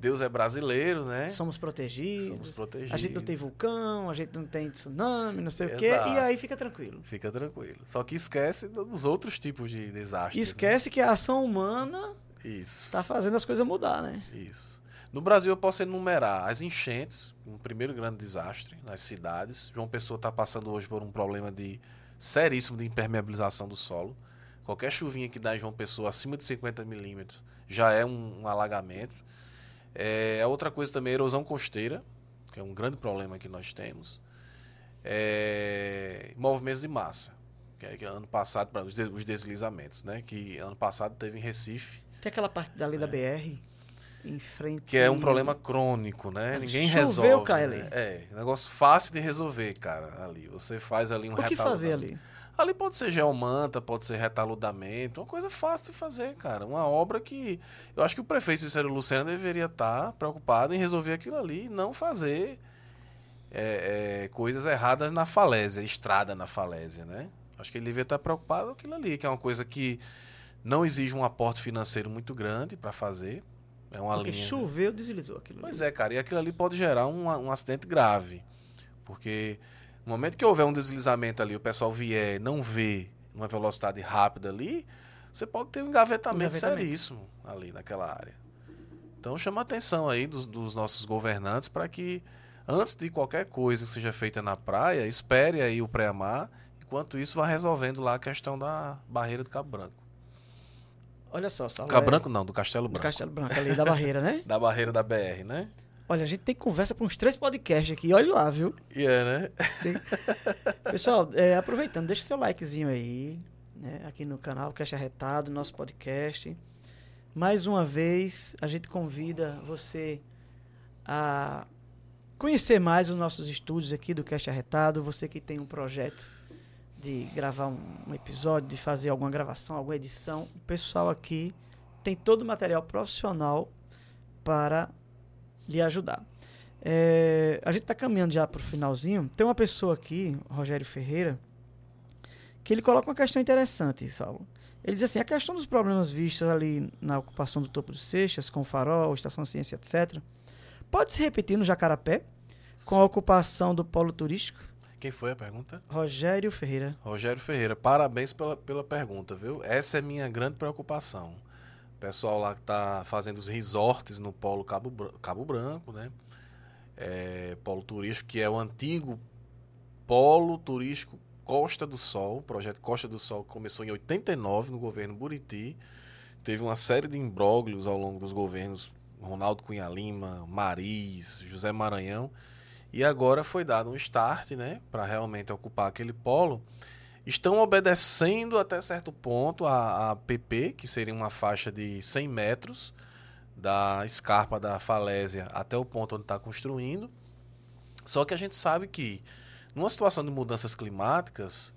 Deus é brasileiro, né? Somos protegidos. Somos protegidos. A gente não tem vulcão, a gente não tem tsunami, não sei o quê. Exato. E aí fica tranquilo. Fica tranquilo. Só que esquece dos outros tipos de desastres. E né? esquece que a ação humana Isso. tá fazendo as coisas mudar, né? Isso. No Brasil eu posso enumerar as enchentes, um primeiro grande desastre nas cidades. João Pessoa está passando hoje por um problema de seríssimo de impermeabilização do solo. Qualquer chuvinha que dá em João Pessoa acima de 50 milímetros já é um, um alagamento. É, outra coisa também é a erosão costeira, que é um grande problema que nós temos. É, movimentos de massa, que é que ano passado, os deslizamentos, né? Que ano passado teve em Recife, Tem aquela parte dali da BR em frente. É. que é um problema crônico, né? Ninguém choveu, resolve. cai né? ali. É, negócio fácil de resolver, cara, ali. Você faz ali um O que fazer ali? Ali pode ser geomanta, pode ser retaludamento, uma coisa fácil de fazer, cara. Uma obra que eu acho que o prefeito Cícero Lucena deveria estar preocupado em resolver aquilo ali e não fazer é, é, coisas erradas na falésia, estrada na falésia, né? Acho que ele deveria estar preocupado com aquilo ali, que é uma coisa que não exige um aporte financeiro muito grande para fazer. É uma Porque linha. choveu, deslizou aquilo. Pois ali. é, cara, e aquilo ali pode gerar um, um acidente grave. Porque no momento que houver um deslizamento ali, o pessoal vier não vê uma velocidade rápida ali, você pode ter um engavetamento, Engavetamento. seríssimo ali naquela área. Então chama a atenção aí dos, dos nossos governantes para que, antes de qualquer coisa que seja feita na praia, espere aí o pré-mar, enquanto isso vai resolvendo lá a questão da barreira do Cabo Branco. Olha só, Saulo. Cabo é, Branco não, do Castelo Do Branco. Castelo Branco ali, da barreira, né? Da barreira da BR, né? Olha, a gente tem conversa para uns três podcasts aqui. Olha lá, viu? E é, né? Pessoal, é, aproveitando, deixa seu likezinho aí, né, aqui no canal Cast Arretado, nosso podcast. Mais uma vez, a gente convida você a conhecer mais os nossos estúdios aqui do Cast Arretado. Você que tem um projeto de gravar um, episódio, de fazer alguma gravação, alguma edição, o pessoal aqui tem todo o material profissional para lhe ajudar. É, a gente está caminhando já para o finalzinho. Tem uma pessoa aqui, Rogério Ferreira, que ele coloca uma questão interessante, Saulo. Ele diz assim: a questão dos problemas vistos ali na ocupação do topo dos Seixas, com o farol, estação ciência, etc., pode se repetir no Jacarapé, com a ocupação do polo turístico? Quem foi a pergunta? Rogério Ferreira. Rogério Ferreira, parabéns pela, pela pergunta, viu? Essa é minha grande preocupação. O pessoal lá que está fazendo os resorts no Polo Cabo, Cabo Branco, né? É, polo turístico, que é o antigo Polo Turístico Costa do Sol. O projeto Costa do Sol começou em 89 no governo Buriti. Teve uma série de imbróglios ao longo dos governos Ronaldo Cunha Lima, Maris, José Maranhão. E agora foi dado um start, né, para realmente ocupar aquele polo. Estão obedecendo até certo ponto a, a PP, que seria uma faixa de 100 metros da escarpa da falésia até o ponto onde está construindo. Só que a gente sabe que, numa situação de mudanças climáticas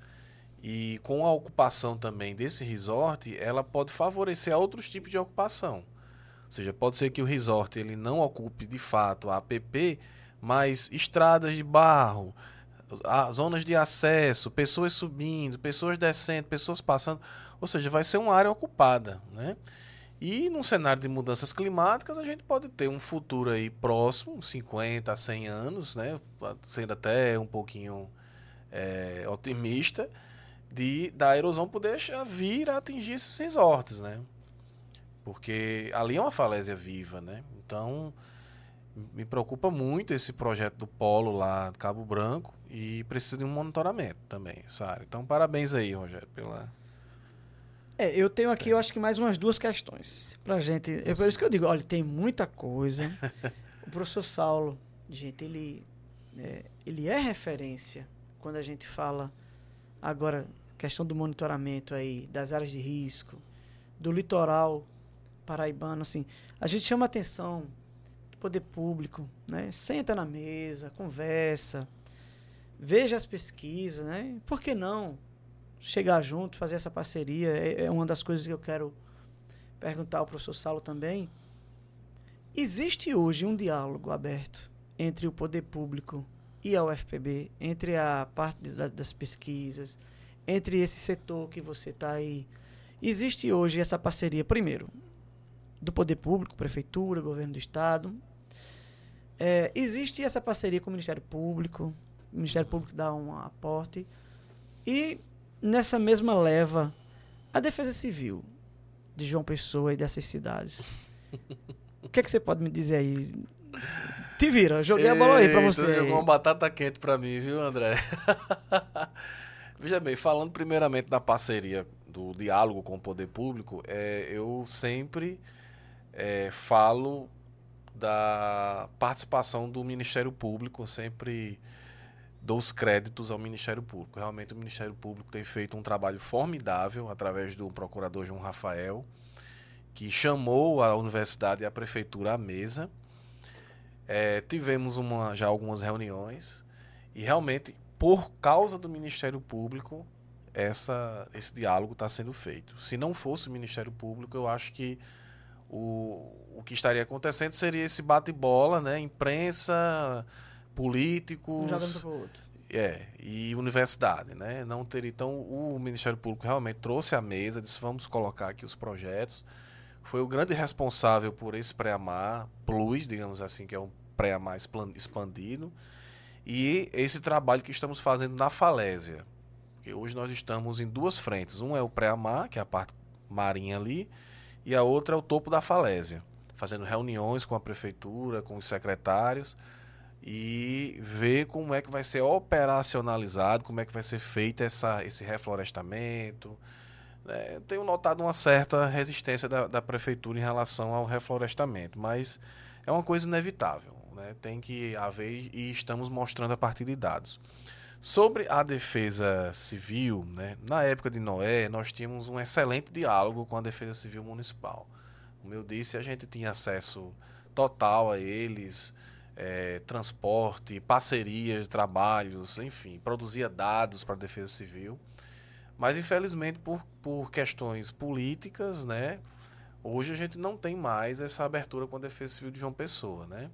e com a ocupação também desse resort, ela pode favorecer outros tipos de ocupação. Ou seja, pode ser que o resort ele não ocupe de fato a APP, mas estradas de barro, zonas de acesso, pessoas subindo, pessoas descendo, pessoas passando, ou seja, vai ser uma área ocupada, né? E num cenário de mudanças climáticas, a gente pode ter um futuro aí próximo, 50 a 100 anos, né? Sendo até um pouquinho é, otimista, de da erosão poder vir a atingir esses resorts, né? Porque ali é uma falésia viva, né? Então, me preocupa muito esse projeto do polo lá de Cabo Branco e precisa de um monitoramento também, área. Então, parabéns aí, Rogério, pela... É, eu tenho aqui, eu acho que mais umas duas questões pra gente. É por isso que eu digo, olha, tem muita coisa. o professor Saulo, gente, ele é, ele é referência quando a gente fala agora questão do monitoramento aí das áreas de risco, do litoral paraibano, assim, a gente chama atenção poder público, né? Senta na mesa, conversa, veja as pesquisas, né? Por que não chegar junto, fazer essa parceria? É, é uma das coisas que eu quero perguntar ao professor Saulo também. Existe hoje um diálogo aberto entre o poder público e a UFPB, entre a parte da- das pesquisas, entre esse setor que você está aí. Existe hoje essa parceria, primeiro, do poder público, prefeitura, governo do estado. É, existe essa parceria com o Ministério Público, o Ministério Público dá um aporte. E nessa mesma leva, a Defesa Civil de João Pessoa e dessas cidades. o que é que você pode me dizer aí? Te vira, joguei a bola aí pra você. aí. Jogou uma batata quente pra mim, viu, André? Veja bem, falando primeiramente da parceria, do diálogo com o poder público, é, eu sempre é, falo da participação do Ministério Público, eu sempre dou os créditos ao Ministério Público. Realmente o Ministério Público tem feito um trabalho formidável através do procurador João Rafael, que chamou a universidade e a prefeitura à mesa. É, tivemos uma, já algumas reuniões e realmente, por causa do Ministério Público, essa, esse diálogo está sendo feito. Se não fosse o Ministério Público, eu acho que o, o que estaria acontecendo seria esse bate-bola, né? Imprensa, Um políticos. jogando pro outro. É, e universidade, né? Não ter, então, o Ministério Público realmente trouxe à mesa, disse, vamos colocar aqui os projetos, foi o grande responsável por esse pré-amar plus, digamos assim, que é um pré-amar expandido, e esse trabalho que estamos fazendo na falésia. Porque hoje nós estamos em duas frentes. Um é o pré-amar, que é a parte marinha ali, e a outra é o topo da falésia, fazendo reuniões com a prefeitura, com os secretários, e ver como é que vai ser operacionalizado, como é que vai ser feito essa, esse reflorestamento. É, tenho notado uma certa resistência da, da, prefeitura em relação ao reflorestamento, mas é uma coisa inevitável. Né? Tem que haver e estamos mostrando a partir de dados. Sobre a defesa civil, né? na época de Noé, nós tínhamos um excelente diálogo com a defesa civil municipal. Como eu disse, a gente tinha acesso total a eles, é, transporte, parcerias trabalhos, enfim, produzia dados para a Defesa Civil. Mas, infelizmente, por, por questões políticas, né, hoje a gente não tem mais essa abertura com a Defesa Civil de João Pessoa. Né?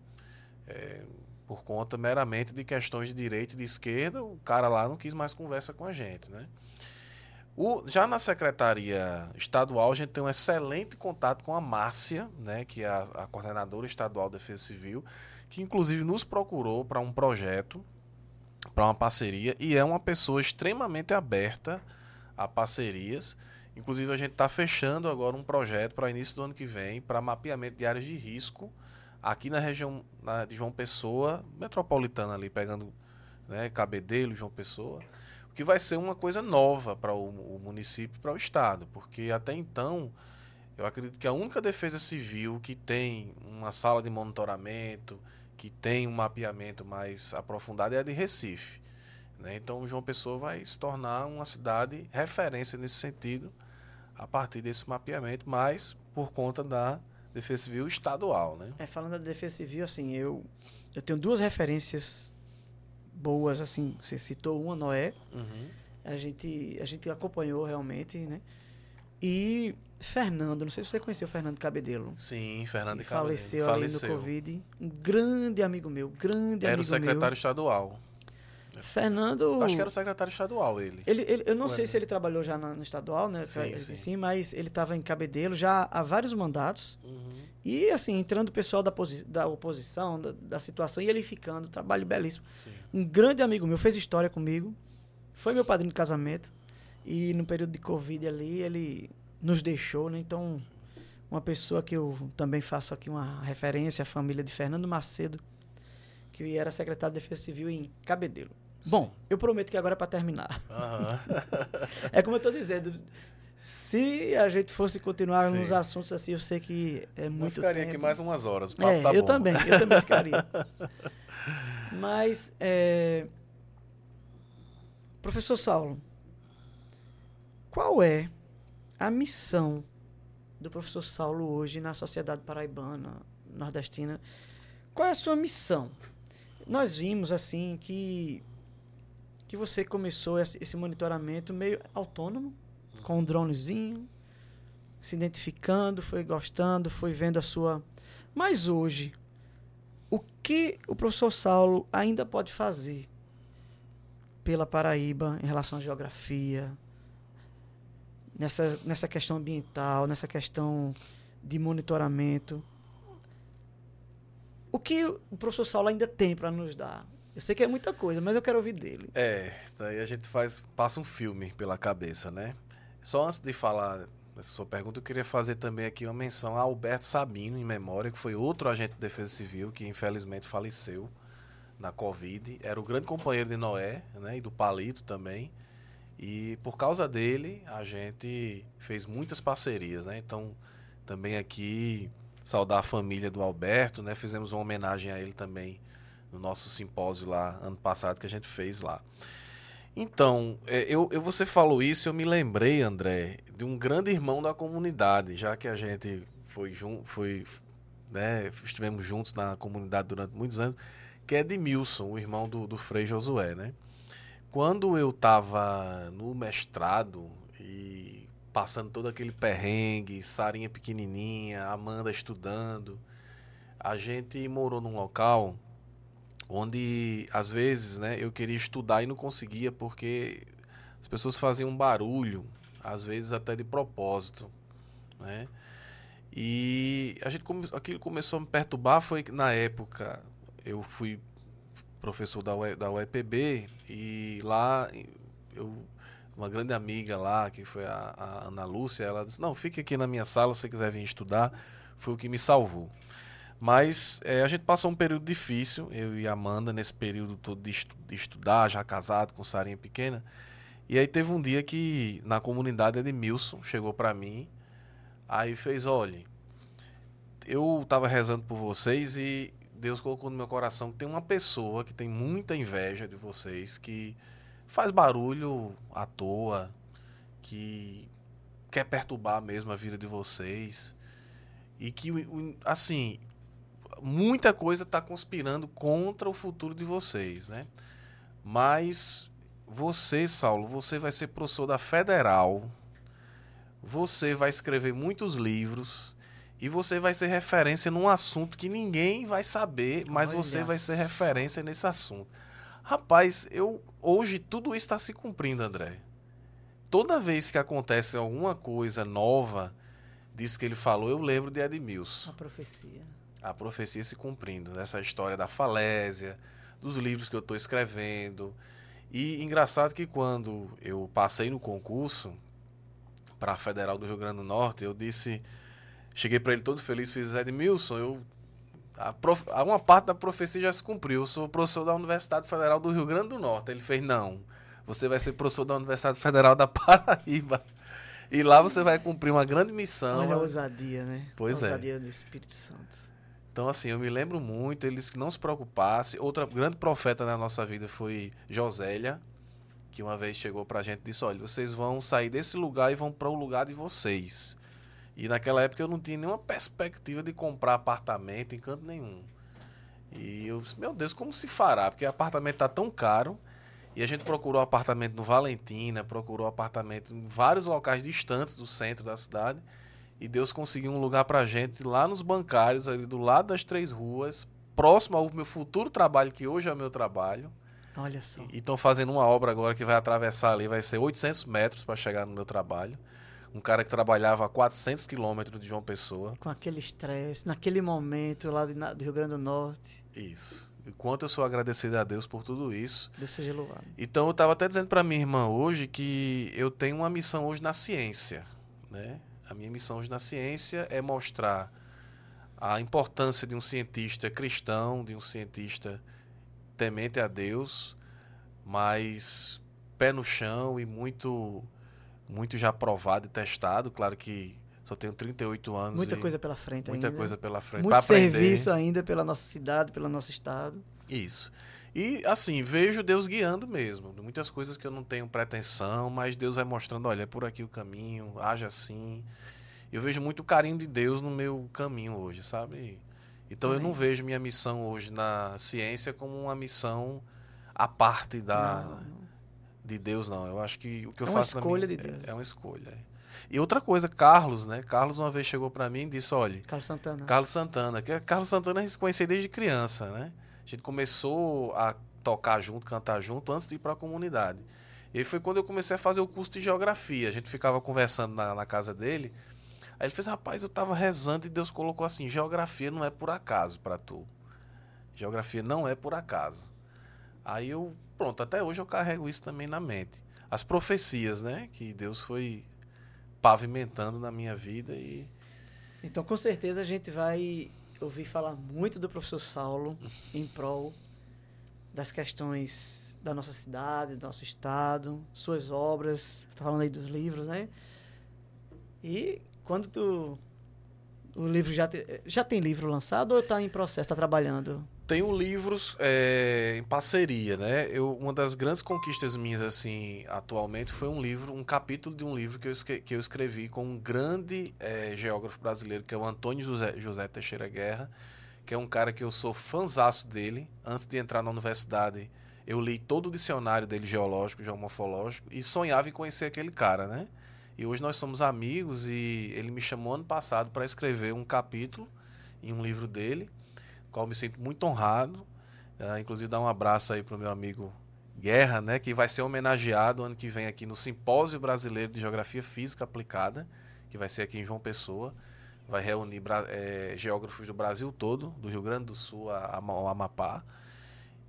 É, por conta meramente de questões de direita e de esquerda, o cara lá não quis mais conversa com a gente. Né? O, já na Secretaria Estadual, a gente tem um excelente contato com a Márcia, né, que é a, a coordenadora estadual de Defesa Civil, que inclusive nos procurou para um projeto, para uma parceria, e é uma pessoa extremamente aberta a parcerias. Inclusive, a gente está fechando agora um projeto para início do ano que vem para mapeamento de áreas de risco aqui na região na, de João Pessoa, metropolitana ali, pegando né, Cabedelo, João Pessoa, o que vai ser uma coisa nova para o, o município para o estado, porque até então eu acredito que a única defesa civil que tem uma sala de monitoramento, que tem um mapeamento mais aprofundado é a de Recife. Né? Então, João Pessoa vai se tornar uma cidade referência nesse sentido a partir desse mapeamento, mas por conta da Defesa Civil estadual. Né? É, falando da Defesa Civil, assim, eu, eu tenho duas referências boas, assim, você citou uma, Noé, uhum. a, gente, a gente acompanhou realmente, né? E Fernando, não sei se você conheceu o Fernando Cabedelo. Sim, Fernando Cabedelo. Faleceu, faleceu ali no Covid. Um grande amigo meu, grande Era amigo meu. Era o secretário meu. estadual. Fernando. Acho que era o secretário estadual, ele. ele, ele eu não sei se ele trabalhou já no estadual, né? Sim, sim. sim mas ele estava em Cabedelo já há vários mandatos. Uhum. E, assim, entrando o pessoal da, da oposição, da, da, situação, e ele ficando. Trabalho belíssimo. Sim. Um grande amigo meu, fez história comigo. Foi meu padrinho de casamento. E no período de Covid ali, ele nos deixou, né? Então, uma pessoa que eu também faço aqui uma referência, a família de Fernando Macedo, que era secretário de Defesa Civil em Cabedelo. Bom, eu prometo que agora é para terminar. Uhum. é como eu estou dizendo, se a gente fosse continuar Sim. nos assuntos assim, eu sei que é muito eu ficaria tempo. aqui mais umas horas. É, tá eu bom. também, eu também ficaria. Mas, é... professor Saulo, qual é a missão do professor Saulo hoje na sociedade paraibana, nordestina? Qual é a sua missão? Nós vimos assim que que você começou esse, monitoramento meio autônomo, com um dronezinho, se identificando, foi gostando, foi vendo a sua. Mas hoje, o que o professor Saulo ainda pode fazer pela Paraíba em relação à geografia, nessa, nessa questão ambiental, nessa questão de monitoramento. O que o professor Saulo ainda tem para nos dar? Eu sei que é muita coisa, mas eu quero ouvir dele. É, daí a gente faz passa um filme pela cabeça, né? Só antes de falar dessa sua pergunta, eu queria fazer também aqui uma menção a Alberto Sabino, em memória, que foi outro agente de defesa civil que infelizmente faleceu na Covid. Era o grande companheiro de Noé, né? E do Palito também. E por causa dele, a gente fez muitas parcerias, né? Então, também aqui saudar a família do Alberto, né? Fizemos uma homenagem a ele também no nosso simpósio lá ano passado que a gente fez lá. Então, é, eu, eu você falou isso, eu me lembrei, André, de um grande irmão da comunidade, já que a gente foi junto, foi, né, estivemos juntos na comunidade durante muitos anos, que é Edmilson, o irmão do, do Frei Josué, né? Quando eu estava no mestrado e passando todo aquele perrengue, Sarinha pequenininha, Amanda estudando, a gente morou num local onde às vezes, né, eu queria estudar e não conseguia porque as pessoas faziam um barulho, às vezes até de propósito, né? E a gente aquilo começou a me perturbar foi que na época eu fui professor da, UE, da UEPB e lá eu uma grande amiga lá, que foi a, a, Ana Lúcia, ela disse: Não, fique aqui na minha sala se você quiser vir estudar. Foi o que me salvou. Mas é, a gente passou um período difícil, eu e a Amanda, nesse período todo de, estu de estudar, já casado, com Sarinha pequena. E aí teve um dia que na comunidade Edmilson chegou para mim, aí fez: Olha, eu estava rezando por vocês e Deus colocou no meu coração que tem uma pessoa que tem muita inveja de vocês, que faz barulho à toa, que quer perturbar mesmo a vida de vocês. E que, assim, muita coisa está conspirando contra o futuro de vocês, né? Mas você, Saulo, você vai ser professor da Federal, você vai escrever muitos livros e você vai ser referência num assunto que ninguém vai saber, mas Olha você vai ser referência nesse assunto. Rapaz, eu hoje tudo isso está se cumprindo, André. Toda vez que acontece alguma coisa nova, disso que ele falou, eu lembro de Edmilson. A profecia. A profecia se cumprindo. Nessa história da falésia, dos livros que eu estou escrevendo. E engraçado que quando eu passei no concurso para a Federal do Rio Grande do Norte, eu disse. Cheguei para ele todo feliz, fiz Edmilson, eu a prof... Uma parte da profecia já se cumpriu. Eu sou professor da Universidade Federal do Rio Grande do Norte. Ele fez, não. Você vai ser professor da Universidade Federal da Paraíba. E lá você vai cumprir uma grande missão. Olha a ousadia, né? Pois a é. ousadia do Espírito Santo. Então, assim, eu me lembro muito, eles que não se preocupassem. Outra grande profeta na nossa vida foi Josélia, que uma vez chegou pra gente e disse: Olha, vocês vão sair desse lugar e vão para o lugar de vocês. E naquela época eu não tinha nenhuma perspectiva de comprar apartamento em canto nenhum. E eu disse, meu Deus, como se fará? Porque apartamento está tão caro. E a gente procurou apartamento no Valentina, procurou apartamento em vários locais distantes do centro da cidade. E Deus conseguiu um lugar pra gente lá nos bancários, ali do lado das três ruas, próximo ao meu futuro trabalho, que hoje é o meu trabalho. Olha só. E estão fazendo uma obra agora que vai atravessar ali, vai ser 800 metros para chegar no meu trabalho um cara que trabalhava a 400 quilômetros de João Pessoa. Com aquele estresse, naquele momento lá do Rio Grande do Norte. Isso. E quanto eu sou agradecido a Deus por tudo isso. Deus seja louvado. Então eu estava até dizendo para minha irmã hoje que eu tenho uma missão hoje na ciência, né? A minha missão hoje na ciência é mostrar a importância de um cientista cristão, de um cientista temente a Deus, mas pé no chão e muito muito já provado e testado. Claro que só tenho 38 anos. Muita coisa pela frente muita ainda. Muita coisa pela frente. Muito serviço ainda pela nossa cidade, pelo nosso estado. Isso. E assim, vejo Deus guiando mesmo. Muitas coisas que eu não tenho pretensão, mas Deus vai mostrando, olha, é por aqui o caminho, haja assim. Eu vejo muito carinho de Deus no meu caminho hoje, sabe? Então Amém. eu não vejo minha missão hoje na ciência como uma missão à parte da, não de Deus, não. Eu acho que o que eu é faço uma escolha minha, de Deus. É, é, uma escolha. É. E outra coisa, Carlos, né? Carlos uma vez chegou para mim e disse, olha... Carlos Santana. Carlos Santana. Que Carlos Santana a gente conhecia desde criança, né? A gente começou a tocar junto, cantar junto, antes de ir para a comunidade. E foi quando eu comecei a fazer o curso de geografia. A gente ficava conversando na, na casa dele. Aí ele fez, rapaz, eu tava rezando e Deus colocou assim, geografia não é por acaso para tu. Geografia não é por acaso. Aí eu pronto, até hoje eu carrego isso também na mente. As profecias, né? Que Deus foi pavimentando na minha vida e. Então, com certeza, a gente vai ouvir falar muito do professor Saulo em prol das questões da nossa cidade, do nosso estado, suas obras. Está falando aí dos livros, né? E quando tu. O livro já, te, já tem livro lançado ou está em processo, está trabalhando? tenho livros é, em parceria, né? Eu, uma das grandes conquistas minhas, assim, atualmente, foi um livro, um capítulo de um livro que eu, que eu escrevi com um grande é, geógrafo brasileiro, que é o Antônio José, José Teixeira Guerra, que é um cara que eu sou fanzaço dele. Antes de entrar na universidade, eu li todo o dicionário dele geológico, geomorfológico, e sonhava em conhecer aquele cara, né? E hoje nós somos amigos e ele me chamou ano passado para escrever um capítulo em um livro dele qual me sinto muito honrado. Uh, inclusive, dar um abraço aí para o meu amigo Guerra, né, que vai ser homenageado ano que vem aqui no Simpósio Brasileiro de Geografia Física Aplicada, que vai ser aqui em João Pessoa. vai reunir é, geógrafos do Brasil todo, do Rio Grande do Sul ao Amapá.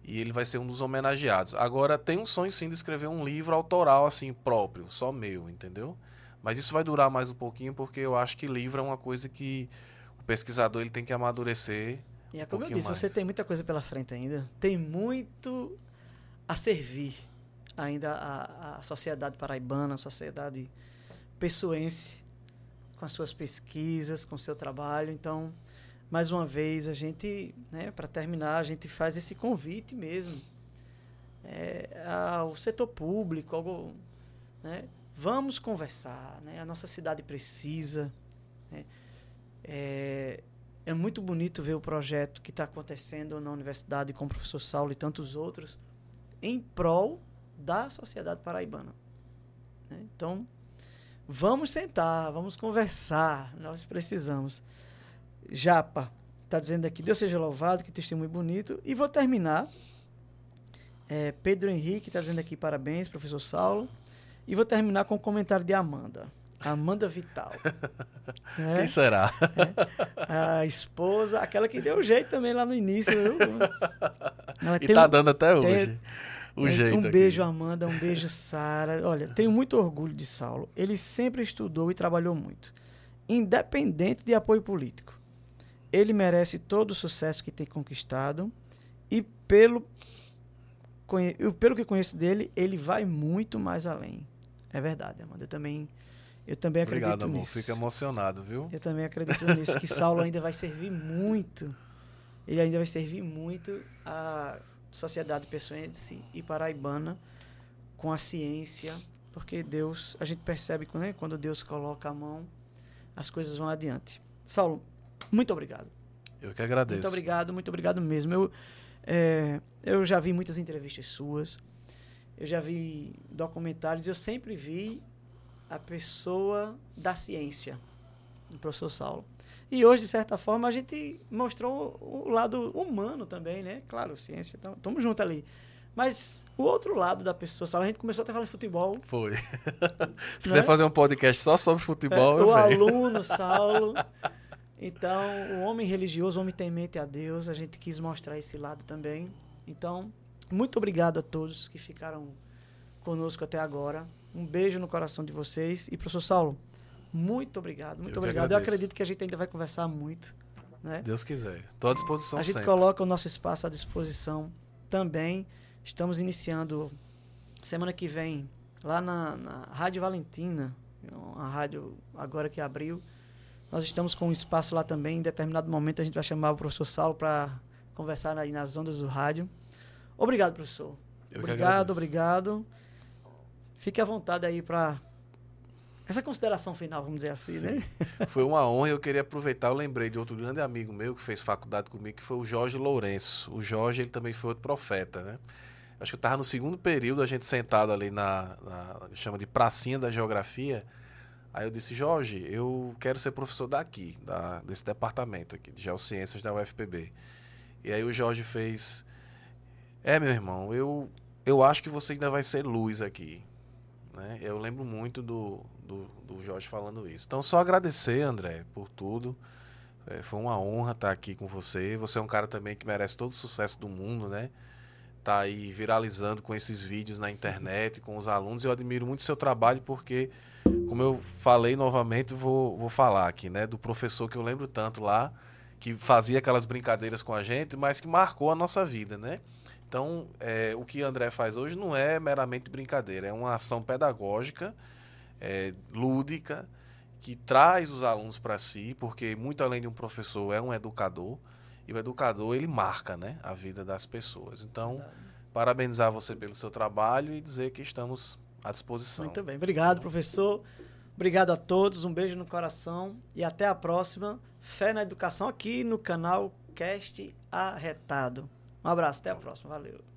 E ele vai ser um dos homenageados. Agora, tem um sonho sim de escrever um livro autoral, assim, próprio, só meu, entendeu? Mas isso vai durar mais um pouquinho, porque eu acho que livro é uma coisa que o pesquisador ele tem que amadurecer. E é como um eu disse, mais. você tem muita coisa pela frente ainda. Tem muito a servir ainda a, a sociedade paraibana, a sociedade pessoense, com as suas pesquisas, com o seu trabalho. Então, mais uma vez, a gente, né, para terminar, a gente faz esse convite mesmo é, ao setor público, ao, né, vamos conversar, né, a nossa cidade precisa. Né, é, é muito bonito ver o projeto que está acontecendo na universidade com o professor Saulo e tantos outros em prol da sociedade paraibana. Né? Então, vamos sentar, vamos conversar, nós precisamos. Japa está dizendo aqui, Deus seja louvado, que testemunho bonito. E vou terminar. É, Pedro Henrique está dizendo aqui, parabéns, professor Saulo. E vou terminar com o um comentário de Amanda. Amanda Vital. é, Quem será? É, a esposa, aquela que deu jeito também lá no início. Viu? Ela e tá um, dando até hoje. Tem, o é, jeito um aqui. beijo, Amanda, um beijo, Sara. Olha, tenho muito orgulho de Saulo. Ele sempre estudou e trabalhou muito, independente de apoio político. Ele merece todo o sucesso que tem conquistado e pelo, pelo que conheço dele, ele vai muito mais além. É verdade, Amanda. Eu também, eu também acredito Obrigado, amor. nisso. Fica emocionado, viu? Eu também acredito nisso, que Saulo ainda vai servir muito. Ele ainda vai servir muito a sociedade pessoense e paraibana com a ciência, porque Deus, a gente percebe que né, quando Deus coloca a mão, as coisas vão adiante. Saulo, muito obrigado. Eu que agradeço. Muito obrigado, muito obrigado mesmo. Eu, é, eu já vi muitas entrevistas suas, eu já vi documentários, eu sempre vi a pessoa da ciência, o professor Saulo. E hoje, de certa forma, a gente mostrou o lado humano também, né? Claro, ciência, estamos então, juntos ali. Mas o outro lado da pessoa, a gente começou até falando de futebol. Foi. Se né? quiser fazer um podcast só sobre futebol, é, O aluno, Saulo. Então, o homem religioso, o homem temente a Deus, a gente quis mostrar esse lado também. Então, muito obrigado a todos que ficaram conosco até agora. Um beijo no coração de vocês. E, professor Saulo, muito obrigado, muito Eu obrigado. Eu acredito que a gente ainda vai conversar muito. Né? Deus quiser. Estou à disposição A gente sempre. coloca o nosso espaço à disposição também. Estamos iniciando semana que vem lá na, na Rádio Valentina, a rádio agora que abriu. Nós estamos com um espaço lá também. Em determinado momento a gente vai chamar o professor Saulo para conversar aí nas ondas do rádio. Obrigado, professor. Eu obrigado, obrigado. Fique à vontade aí para essa consideração final, vamos dizer assim, Sim. né? Foi uma honra. Eu queria aproveitar. Eu lembrei de outro grande amigo meu que fez faculdade comigo, que foi o Jorge Lourenço. O Jorge, ele também foi outro profeta, né? Acho que eu estava no segundo período, a gente sentado ali na, na, chama de pracinha da geografia. Aí eu disse, Jorge, eu quero ser professor daqui, da, desse departamento aqui, de Geociências da UFPB. E aí o Jorge fez, é, meu irmão, eu, eu acho que você ainda vai ser luz aqui. Né? Eu lembro muito do, do, do Jorge falando isso. Então, só agradecer, André, por tudo. É, foi uma honra estar aqui com você. Você é um cara também que merece todo o sucesso do mundo, né? Tá aí viralizando com esses vídeos na internet, com os alunos. Eu admiro muito o seu trabalho porque, como eu falei novamente, vou, vou falar aqui, né? Do professor que eu lembro tanto lá, que fazia aquelas brincadeiras com a gente, mas que marcou a nossa vida, né? Então, é, o que André faz hoje não é meramente brincadeira, é uma ação pedagógica é, lúdica, que traz os alunos para si, porque muito além de um professor, é um educador, e o educador ele marca né, a vida das pessoas. Então, Verdade. parabenizar você pelo seu trabalho e dizer que estamos à disposição. Muito bem, obrigado, professor. Obrigado a todos, um beijo no coração e até a próxima. Fé na Educação aqui no canal Cast Arretado. Um abraço, até a próxima. Valeu.